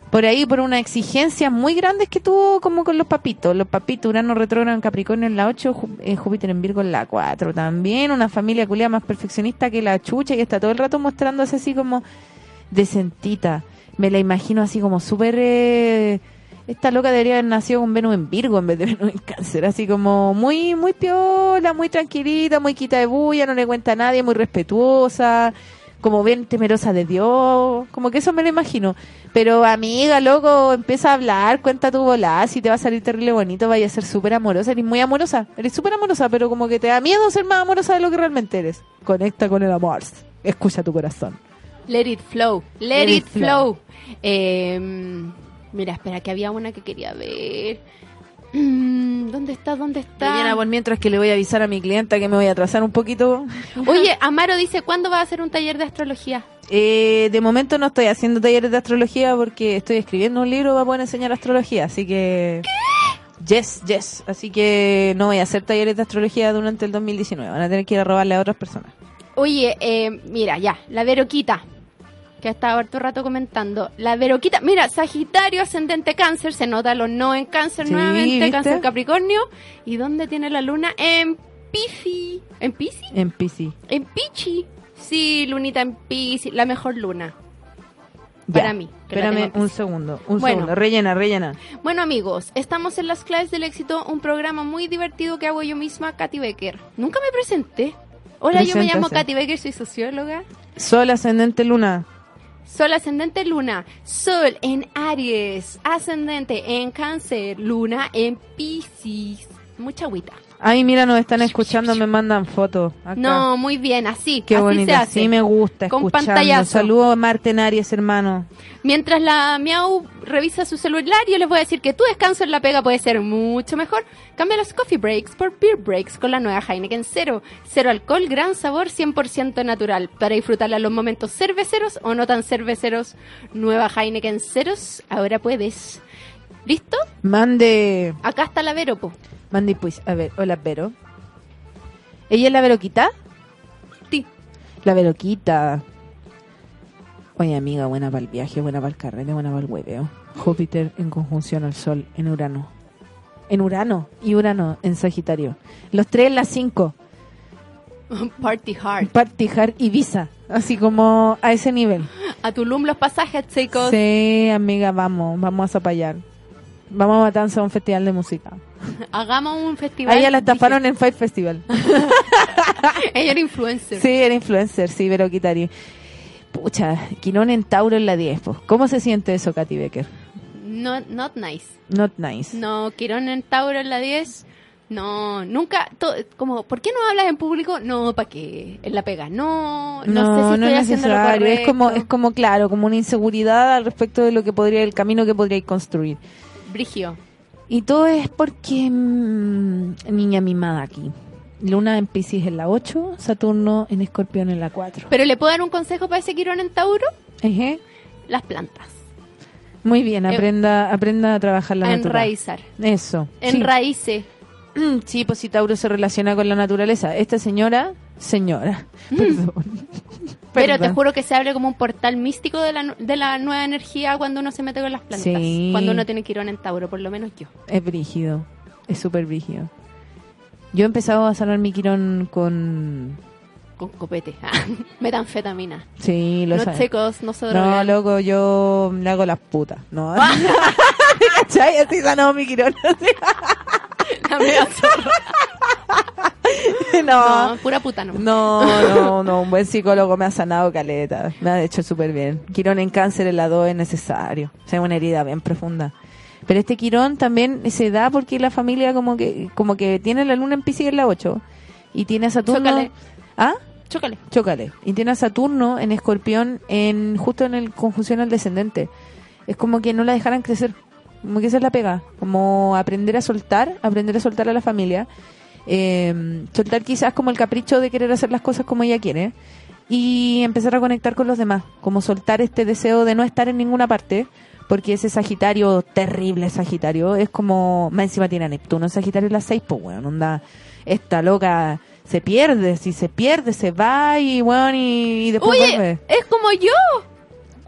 Speaker 2: Por ahí, por una exigencia muy grande que tuvo como con los papitos. Los papitos, Urano retrógrado en Capricornio en la 8, Ju- eh, Júpiter en Virgo en la 4. También una familia culia más perfeccionista que la chucha y está todo el rato mostrándose así como decentita. Me la imagino así como súper... eh, esta loca debería haber nacido con Venus en Virgo en vez de Venus en Cáncer, así como muy muy piola, muy tranquilita, muy quita de bulla, no le cuenta a nadie, muy respetuosa, como bien temerosa de Dios, como que eso me lo imagino. Pero amiga, loco, empieza a hablar, cuenta tu volada, si te va a salir terrible bonito, vaya a ser súper amorosa, eres muy amorosa, eres súper amorosa, pero como que te da miedo ser más amorosa de lo que realmente eres. Conecta con el amor, escucha tu corazón.
Speaker 1: Let it flow. Let,
Speaker 2: Let
Speaker 1: it
Speaker 2: it flow.
Speaker 1: flow. Eh, mira, espera, que había una que quería ver. Mm, ¿Dónde está? ¿Dónde está?
Speaker 2: Mañana, por mientras que le voy a avisar a mi clienta que me voy a atrasar un poquito. [LAUGHS]
Speaker 1: Oye, Amaro dice, ¿cuándo va a hacer un taller de astrología?
Speaker 2: Eh, de momento no estoy haciendo talleres de astrología porque estoy escribiendo un libro para poder enseñar astrología, así que... Yes, yes. Así que no voy a hacer talleres de astrología durante el 2019. Van a tener que ir a robarle a otras personas.
Speaker 1: Oye, eh, mira, ya, la Veroquita, que ha estado harto rato comentando. La Veroquita, mira, Sagitario, ascendente cáncer, se nota los no en cáncer
Speaker 2: Sí,
Speaker 1: nuevamente,
Speaker 2: ¿viste?
Speaker 1: cáncer Capricornio. ¿Y dónde tiene la luna? En Piscis. ¿En Piscis?
Speaker 2: En PC.
Speaker 1: En Pichi. Sí, lunita en Piscis, la mejor luna.
Speaker 2: Ya.
Speaker 1: Para mí,
Speaker 2: Espérame un segundo. Un
Speaker 1: Bueno.
Speaker 2: segundo. Rellena, rellena.
Speaker 1: Bueno amigos, estamos en las claves del éxito, un programa muy divertido que hago yo misma, Katy Becker. Nunca me presenté. Hola, yo me llamo. Katy Becker, soy socióloga.
Speaker 2: Sol, ascendente, luna.
Speaker 1: Sol ascendente luna, Sol en Aries, ascendente en Cáncer, Luna en Piscis. Mucha agüita.
Speaker 2: Ay, mira, nos están escuchando, me mandan fotos. acá.
Speaker 1: No, muy bien, así,
Speaker 2: Qué
Speaker 1: así
Speaker 2: bonito.
Speaker 1: se hace.
Speaker 2: Sí me gusta
Speaker 1: Con pantallazo.
Speaker 2: Saludos a Marten Aries, hermano.
Speaker 1: Mientras la Miau revisa su celular, yo les voy a decir que tu descanso en la pega puede ser mucho mejor. Cambia los coffee breaks por beer breaks con la nueva Heineken Cero. Cero alcohol, gran sabor, 100% natural. Para disfrutarla los momentos cerveceros o no tan cerveceros. Nueva Heineken Ceros, ahora puedes. ¿Listo?
Speaker 2: Mande.
Speaker 1: Acá está la Vero, po.
Speaker 2: Mande pues. A ver, hola, Vero. ¿Ella es la Veroquita?
Speaker 1: Sí.
Speaker 2: La Veroquita. Oye, amiga, buena para el viaje, buena para el carrete, buena para el hueveo. Júpiter en conjunción al Sol en Urano. En Urano y Urano en Sagitario. Los tres en las cinco. [LAUGHS]
Speaker 1: Party hard.
Speaker 2: Party hard y visa. Así como a ese nivel.
Speaker 1: A Tulum los pasajes, chicos.
Speaker 2: Sí, amiga, vamos, vamos a zapallar. Vamos a matanza a un festival de música. [LAUGHS]
Speaker 1: Hagamos un festival.
Speaker 2: A ella la estafaron en Fight Festival. [LAUGHS]
Speaker 1: Ella era influencer.
Speaker 2: Sí, era influencer, sí, pero Kitari. Pucha, Quirón en Tauro en la 10. pues. ¿Cómo se siente eso, Katy Becker?
Speaker 1: Not, not nice.
Speaker 2: Not nice.
Speaker 1: No, Quirón en Tauro en la 10. No, nunca, to- como, ¿por qué no hablas en público? No, ¿para qué? En la pega. No, no, sé si estoy
Speaker 2: es
Speaker 1: haciendo lo
Speaker 2: necesario.
Speaker 1: correcto.
Speaker 2: Es como, es como, claro, como una inseguridad al respecto de lo que podría, el camino que podríais construir.
Speaker 1: Brigio.
Speaker 2: Y todo es porque, mm, niña mimada aquí. Luna en Pisces en la 8, Saturno en Escorpión en la 4.
Speaker 1: Pero le puedo dar un consejo para ese Quirón en Tauro?
Speaker 2: Ejé.
Speaker 1: Las plantas.
Speaker 2: Muy bien,
Speaker 1: Eh,
Speaker 2: aprenda, aprenda a trabajar la
Speaker 1: a
Speaker 2: naturaleza.
Speaker 1: enraizar.
Speaker 2: Eso.
Speaker 1: En
Speaker 2: sí. [CLEARS THROAT] Sí, pues si Tauro se relaciona con la naturaleza. Esta señora, señora, [LAUGHS] perdón.
Speaker 1: Pero te juro que se abre como un portal místico de la, de la nueva energía cuando uno se mete con las plantas.
Speaker 2: Sí.
Speaker 1: Cuando uno tiene Quirón en Tauro, por lo menos yo.
Speaker 2: Es brígido, es súper brígido. Yo he empezado a sanar mi quirón con...
Speaker 1: Con copete. [LAUGHS] Metanfetamina.
Speaker 2: Sí, lo
Speaker 1: No
Speaker 2: sabes.
Speaker 1: chicos, no se
Speaker 2: No,
Speaker 1: drogan.
Speaker 2: loco, yo le hago las putas. No. [LAUGHS] ¿Cachai? Así sanó mi quirón. [LAUGHS]
Speaker 1: La. [LAUGHS]
Speaker 2: no.
Speaker 1: No, pura puta no.
Speaker 2: No, no, no, un buen psicólogo me ha sanado caleta, me ha hecho súper bien. Quirón en cáncer en la 2 es necesario, o sea, una herida bien profunda. Pero este quirón también se da porque la familia como que como que tiene la luna en Piscis en la 8 y tiene a Saturno...
Speaker 1: Chócale.
Speaker 2: ¿Ah?
Speaker 1: Chócale.
Speaker 2: Chócale. Y tiene a Saturno en Escorpión en justo en el conjunción al descendente. Es como que no la dejaran crecer. Como que esa es la pega. Como aprender a soltar, aprender a soltar a la familia. Eh, soltar quizás como el capricho de querer hacer las cosas como ella quiere. Y empezar a conectar con los demás. Como soltar este deseo de no estar en ninguna parte. Porque ese Sagitario, terrible Sagitario, es como, más encima tiene a Neptuno en Sagitario en las seis, pues bueno, onda, esta loca se pierde, si se pierde, se va y bueno, y, y después
Speaker 1: Oye,
Speaker 2: vuelve.
Speaker 1: es como yo. [LAUGHS]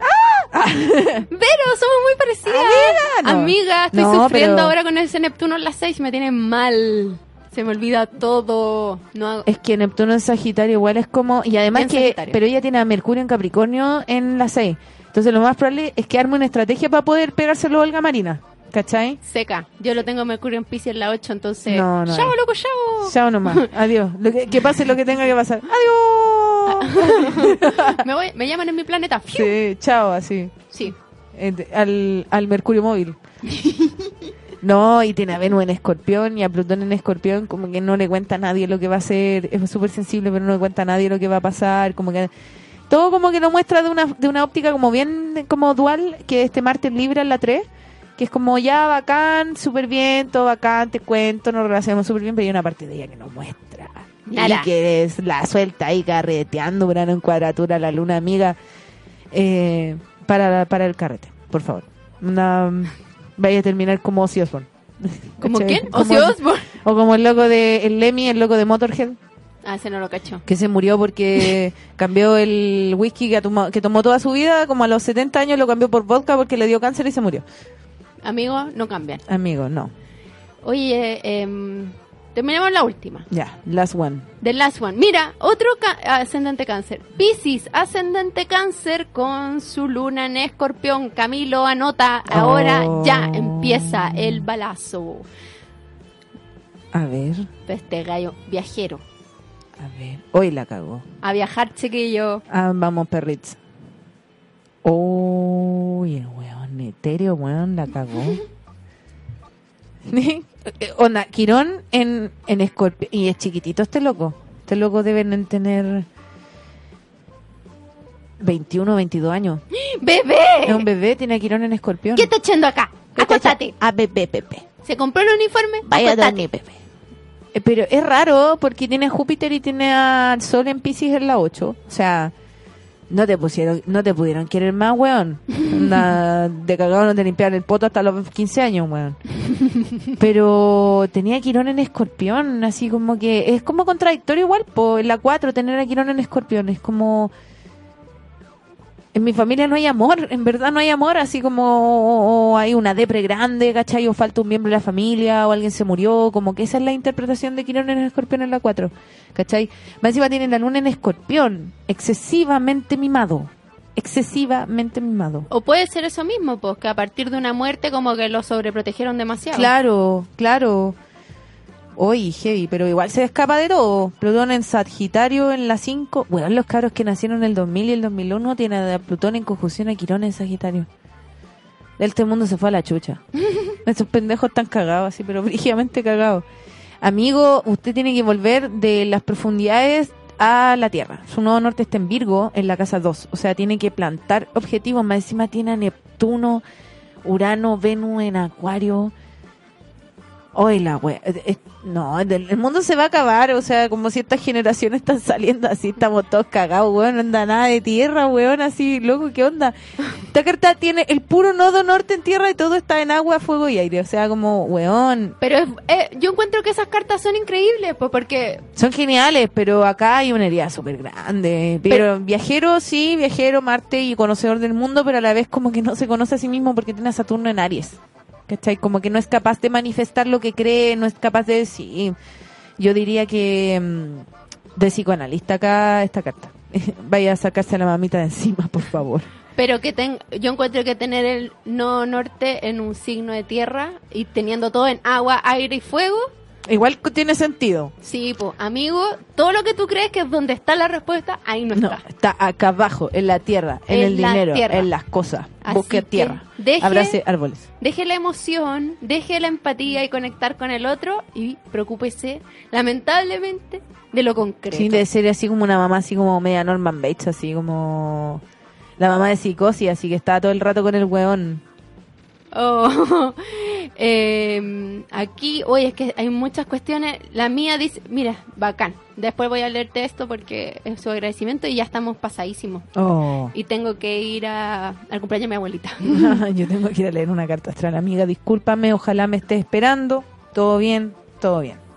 Speaker 1: Vero, somos muy parecidas.
Speaker 2: Amiga, no.
Speaker 1: Amiga, estoy
Speaker 2: No,
Speaker 1: sufriendo
Speaker 2: pero-
Speaker 1: ahora con ese Neptuno en las 6. Me tiene mal. Se me olvida todo. No hago-
Speaker 2: Es que Neptuno en Sagitario igual es como, y además
Speaker 1: En
Speaker 2: que,
Speaker 1: Sagitario.
Speaker 2: pero ella tiene a Mercurio en Capricornio en las seis. Entonces lo más probable es que arme una estrategia para poder pegárselo a Olga Marina, ¿cachai?
Speaker 1: Seca. Yo lo tengo Mercurio en Pisces en la 8, entonces.
Speaker 2: No, no
Speaker 1: ¡Chao, loco, chao!
Speaker 2: Chao nomás, [LAUGHS] adiós. Lo que, que pase lo que tenga que pasar. Adiós. [LAUGHS]
Speaker 1: me, voy, me llaman en mi planeta. ¡Fiu!
Speaker 2: Sí, chao, así.
Speaker 1: Sí.
Speaker 2: Eh, al, al Mercurio móvil. [LAUGHS] No, y tiene a Venus en escorpión y a Plutón en escorpión, como que no le cuenta a nadie lo que va a hacer, es súper sensible, pero no le cuenta a nadie lo que va a pasar, como que todo como que lo muestra de una, de una óptica como bien como dual, que este Marte Libra en la 3, que es como ya bacán, súper bien, todo bacán, te cuento, nos relacionamos súper bien, pero hay una parte de ella que no muestra.
Speaker 1: Nada.
Speaker 2: Y que es la suelta ahí carreteando, verano en cuadratura, la luna amiga, eh, para, para el carrete, por favor. Una, vaya a terminar como Ozzy Osbourne. [LAUGHS]
Speaker 1: ¿Como quién? Ozzy Osbourne.
Speaker 2: O como el loco de el Lemmy, el loco de Motorhead,
Speaker 1: Ah, ese no lo cacho.
Speaker 2: que se murió porque [LAUGHS] cambió el whisky que tomó, que tomó toda su vida, como a los 70 años lo cambió por vodka porque le dio cáncer y se murió.
Speaker 1: Amigos, no cambian.
Speaker 2: Amigo, no.
Speaker 1: Oye, em, terminemos la última.
Speaker 2: Ya, last one.
Speaker 1: The last one. Mira, otro ca- ascendente cáncer. Piscis, ascendente cáncer con su luna en escorpión. Camilo anota, ahora
Speaker 2: Oh.
Speaker 1: ya empieza el balazo.
Speaker 2: A ver,
Speaker 1: Este gallo viajero.
Speaker 2: a ver. Hoy la cagó.
Speaker 1: A viajar, chiquillo.
Speaker 2: Ah, vamos, perrits. Oh, y el weón etéreo, weón, la cagó. [LAUGHS] Onda, Quirón en, en Escorpio. Y es chiquitito este loco. Este loco deben tener 21 22 años. [GASPS] Es un
Speaker 1: ¡Bebé!
Speaker 2: bebé, tiene a Quirón en Escorpión.
Speaker 1: ¿Qué está echando acá? Acostate.
Speaker 2: A bebé, bebé.
Speaker 1: ¿Se compró el uniforme?
Speaker 2: Vaya a bebé. Eh, Pero es raro porque tiene a Júpiter y tiene al Sol en Pisces en la 8. O sea, no te pusieron, no te pudieron querer más, weón. [LAUGHS] Onda, de cagado no te limpiaron el poto hasta los 15 años, weón. Pero tenía Quirón en escorpión, así como que es como contradictorio igual, po, en la 4 tener a Quirón en escorpión, es como en mi familia no hay amor, en verdad no hay amor, así como hay una depre grande, ¿cachai? O falta un miembro de la familia, o alguien se murió, como que esa es la interpretación de Quirón en el escorpión en la 4, ¿cachai? Más encima tiene la luna en escorpión, excesivamente mimado, excesivamente mimado.
Speaker 1: O puede ser eso mismo, pues, que a partir de una muerte como que lo sobreprotegieron demasiado.
Speaker 2: Claro, claro. Oye, heavy, pero igual se escapa de todo. Plutón en Sagitario en la 5. Bueno, los cabros que nacieron en el 2000 y el 2001 tienen a Plutón en conjunción a Quirón en Sagitario. Este mundo se fue a la chucha. [LAUGHS] Estos pendejos están cagados así, pero [LAUGHS] brígidamente cagados. Amigo, usted tiene que volver de las profundidades a la Tierra. Su nuevo norte está en Virgo, en la casa 2. O sea, tiene que plantar objetivos. Más encima tiene a Neptuno, Urano, Venus en Acuario. Hoy la wea. eh, eh, No, el mundo se va a acabar. O sea, como si estas generaciones están saliendo así, estamos todos cagados, weón. No anda nada de tierra, weón. Así, loco, ¿qué onda? Esta carta tiene el puro nodo norte en tierra y todo está en agua, fuego y aire. O sea, como, weón.
Speaker 1: Pero es- eh, yo encuentro que esas cartas son increíbles, pues, porque
Speaker 2: Son geniales, pero acá hay una herida súper grande. Pero, viajero, sí, viajero, Marte y conocedor del mundo, pero a la vez como que no se conoce a sí mismo porque tiene a Saturno en Aries. ¿Cachai? Como que no es capaz de manifestar lo que cree, no es capaz de decir. Yo diría que mm, de psicoanalista acá esta carta. [LAUGHS] Vaya a sacarse la mamita de encima, por favor.
Speaker 1: pero que ten, yo encuentro que tener el no norte en un signo de tierra y teniendo todo en agua, aire y fuego,
Speaker 2: Igual tiene sentido.
Speaker 1: sí, pues, amigo, todo lo que tú crees que es donde está la respuesta, ahí no,
Speaker 2: No,
Speaker 1: está.
Speaker 2: está acá abajo, en la tierra, en,
Speaker 1: En
Speaker 2: el dinero,
Speaker 1: tierra.
Speaker 2: en las cosas.
Speaker 1: Así
Speaker 2: Busque
Speaker 1: que
Speaker 2: tierra.
Speaker 1: deje-
Speaker 2: Abrace árboles.
Speaker 1: Deje la emoción, deje la empatía y conectar con el otro y preocúpese, lamentablemente, de lo concreto.
Speaker 2: Sí, de ser así como una mamá, así como media Norman Bates, así como la mamá de psicosis, así que estaba todo el rato con el weón.
Speaker 1: Oh, eh, aquí, oye, es que hay muchas cuestiones. La mía dice, mira, bacán. Después voy a leerte esto porque es su agradecimiento y ya estamos pasadísimos.
Speaker 2: Oh.
Speaker 1: Y tengo que ir a, al cumpleaños de mi abuelita. [LAUGHS]
Speaker 2: Yo tengo que ir a leer una carta astral, amiga. Discúlpame, ojalá me estés esperando. Todo bien, todo bien.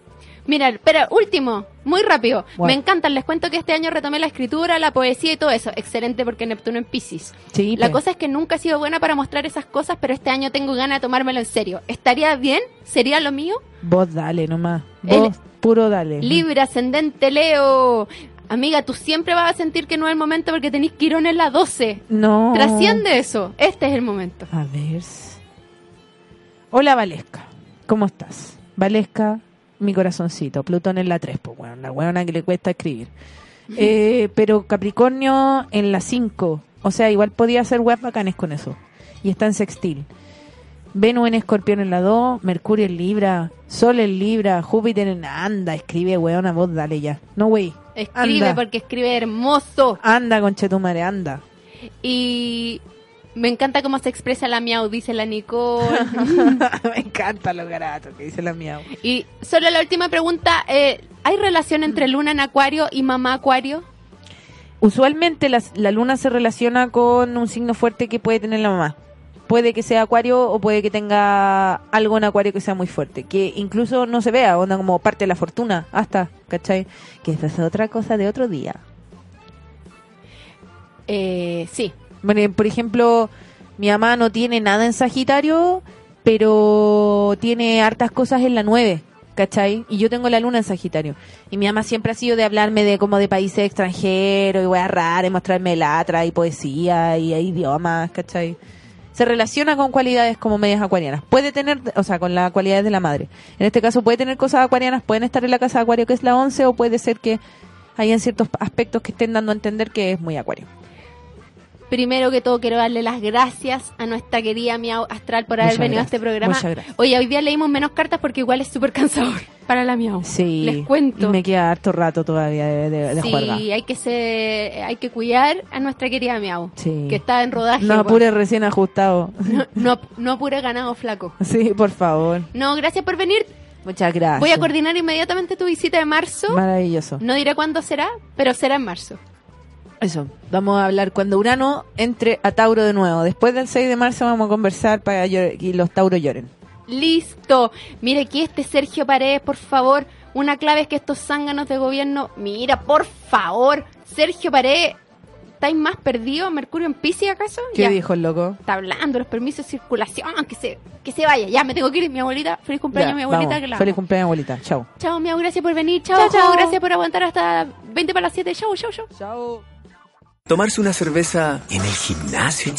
Speaker 1: Mira, espera, último, muy rápido.
Speaker 2: Bueno.
Speaker 1: Me encantan, les cuento que este año retomé la escritura, la poesía y todo eso. Excelente porque Neptuno en Pisces.
Speaker 2: Sí,
Speaker 1: La
Speaker 2: pe.
Speaker 1: cosa es que nunca he sido buena para mostrar esas cosas, pero este año tengo ganas de tomármelo en serio. ¿Estaría bien? ¿Sería lo mío?
Speaker 2: Vos dale nomás.
Speaker 1: El-
Speaker 2: Vos puro dale.
Speaker 1: Libre, ascendente, Leo. Amiga, tú siempre vas a sentir que no es el momento porque tenés Quirón en la 12.
Speaker 2: No.
Speaker 1: Trasciende eso. Este es el momento.
Speaker 2: A ver. Hola, Valesca. ¿Cómo estás? Valesca, mi corazoncito. Plutón en la 3, pues bueno, la huevona que le cuesta escribir. Eh, [LAUGHS] pero Capricornio en la 5. O sea, igual podía hacer web bacanes con eso. Y está en sextil. Venus en Escorpión en la 2, Mercurio en Libra, Sol en Libra, Júpiter en... Anda, escribe, weona, vos dale ya. No, wey.
Speaker 1: Escribe
Speaker 2: Anda.
Speaker 1: porque escribe hermoso.
Speaker 2: Anda, conchetumare, anda.
Speaker 1: Y me encanta cómo se expresa la miau, dice la Nicole. [LAUGHS]
Speaker 2: Me encanta lo garato que dice la mía.
Speaker 1: y solo la última pregunta. eh, ¿Hay relación entre luna en acuario y mamá acuario?
Speaker 2: Usualmente la luna se relaciona con un signo fuerte que puede tener la mamá. Puede que sea acuario o puede que tenga algo en acuario que sea muy fuerte. Que incluso no se vea, onda como parte de la fortuna, hasta, ¿cachai? Que esa es otra cosa de otro día.
Speaker 1: Eh, sí.
Speaker 2: Por ejemplo, mi mamá no tiene nada en Sagitario, pero tiene hartas cosas en la 9, ¿cachai? Y yo tengo la luna en Sagitario. Y mi mamá siempre ha sido de hablarme de como de países extranjeros y weas raras, y mostrarme latra y poesía y idiomas, ¿cachai? Se relaciona con cualidades como medias acuarianas. Puede tener, o sea, con las cualidades de la madre. En este caso puede tener cosas acuarianas, pueden estar en la casa de acuario que es la 11 o puede ser que hayan ciertos aspectos que estén dando a entender que es muy acuario.
Speaker 1: Primero que todo quiero darle las gracias a nuestra querida Miau Astral por haber
Speaker 2: Muchas
Speaker 1: venido a este programa.
Speaker 2: muchas gracias.
Speaker 1: Oye, hoy día leímos menos cartas porque igual es súper cansador [LAUGHS] para la Miau.
Speaker 2: Sí.
Speaker 1: Les cuento.
Speaker 2: Y me queda harto rato todavía de, de, de
Speaker 1: sí,
Speaker 2: juerga.
Speaker 1: hay que ser, hay que cuidar a nuestra querida Miau,
Speaker 2: Sí.
Speaker 1: que está en rodaje.
Speaker 2: No
Speaker 1: igual.
Speaker 2: apure recién ajustado.
Speaker 1: no, [LAUGHS] no, no apure ganado flaco.
Speaker 2: Sí, por favor.
Speaker 1: No, gracias por venir.
Speaker 2: Muchas gracias.
Speaker 1: Voy a coordinar inmediatamente tu visita de marzo.
Speaker 2: Maravilloso.
Speaker 1: No diré cuándo será, pero será en marzo.
Speaker 2: Eso. Vamos a hablar cuando Urano entre a Tauro de nuevo. Después del 6 de marzo vamos a conversar para que los Tauros lloren.
Speaker 1: Listo. Mire aquí este Sergio Paredes, por favor. Una clave es que estos zánganos de gobierno. Mira, por favor. Sergio Paredes. estáis más perdidos, Mercurio en Pisces acaso?
Speaker 2: ¿Qué
Speaker 1: Ya.
Speaker 2: dijo el loco?
Speaker 1: Está hablando, los permisos de circulación, que se, que se vaya. Ya, me tengo que ir, mi abuelita. Feliz cumpleaños,
Speaker 2: Ya,
Speaker 1: mi abuelita.
Speaker 2: vamos.
Speaker 1: Que la
Speaker 2: Feliz cumpleaños, abuelita. Chao.
Speaker 1: Chao, mi abuela, gracias por venir. Chao,
Speaker 2: Chao, chao.
Speaker 1: gracias por aguantar hasta 20 para las 7. Chao, chao, chao.
Speaker 2: Chao.
Speaker 3: Tomarse una cerveza en el gimnasio.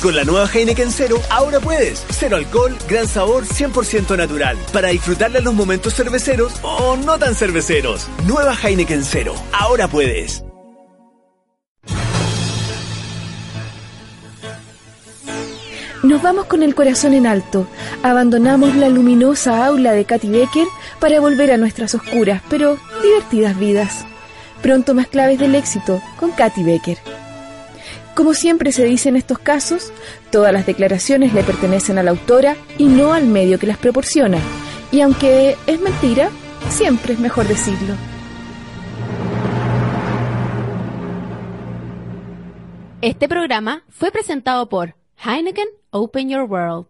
Speaker 3: Con la nueva Heineken Cero, ahora puedes. Cero alcohol, gran sabor, 100% natural. Para disfrutarle los momentos cerveceros o no tan cerveceros. Nueva Heineken Cero, ahora puedes.
Speaker 4: Nos vamos con el corazón en alto. Abandonamos la luminosa aula de Katy Becker para volver a nuestras oscuras, pero divertidas vidas. Pronto más claves del éxito con Katy Becker. Como siempre se dice en estos casos, todas las declaraciones le pertenecen a la autora y no al medio que las proporciona. Y aunque es mentira, siempre es mejor decirlo.
Speaker 1: Este programa fue presentado por Heineken Open Your World.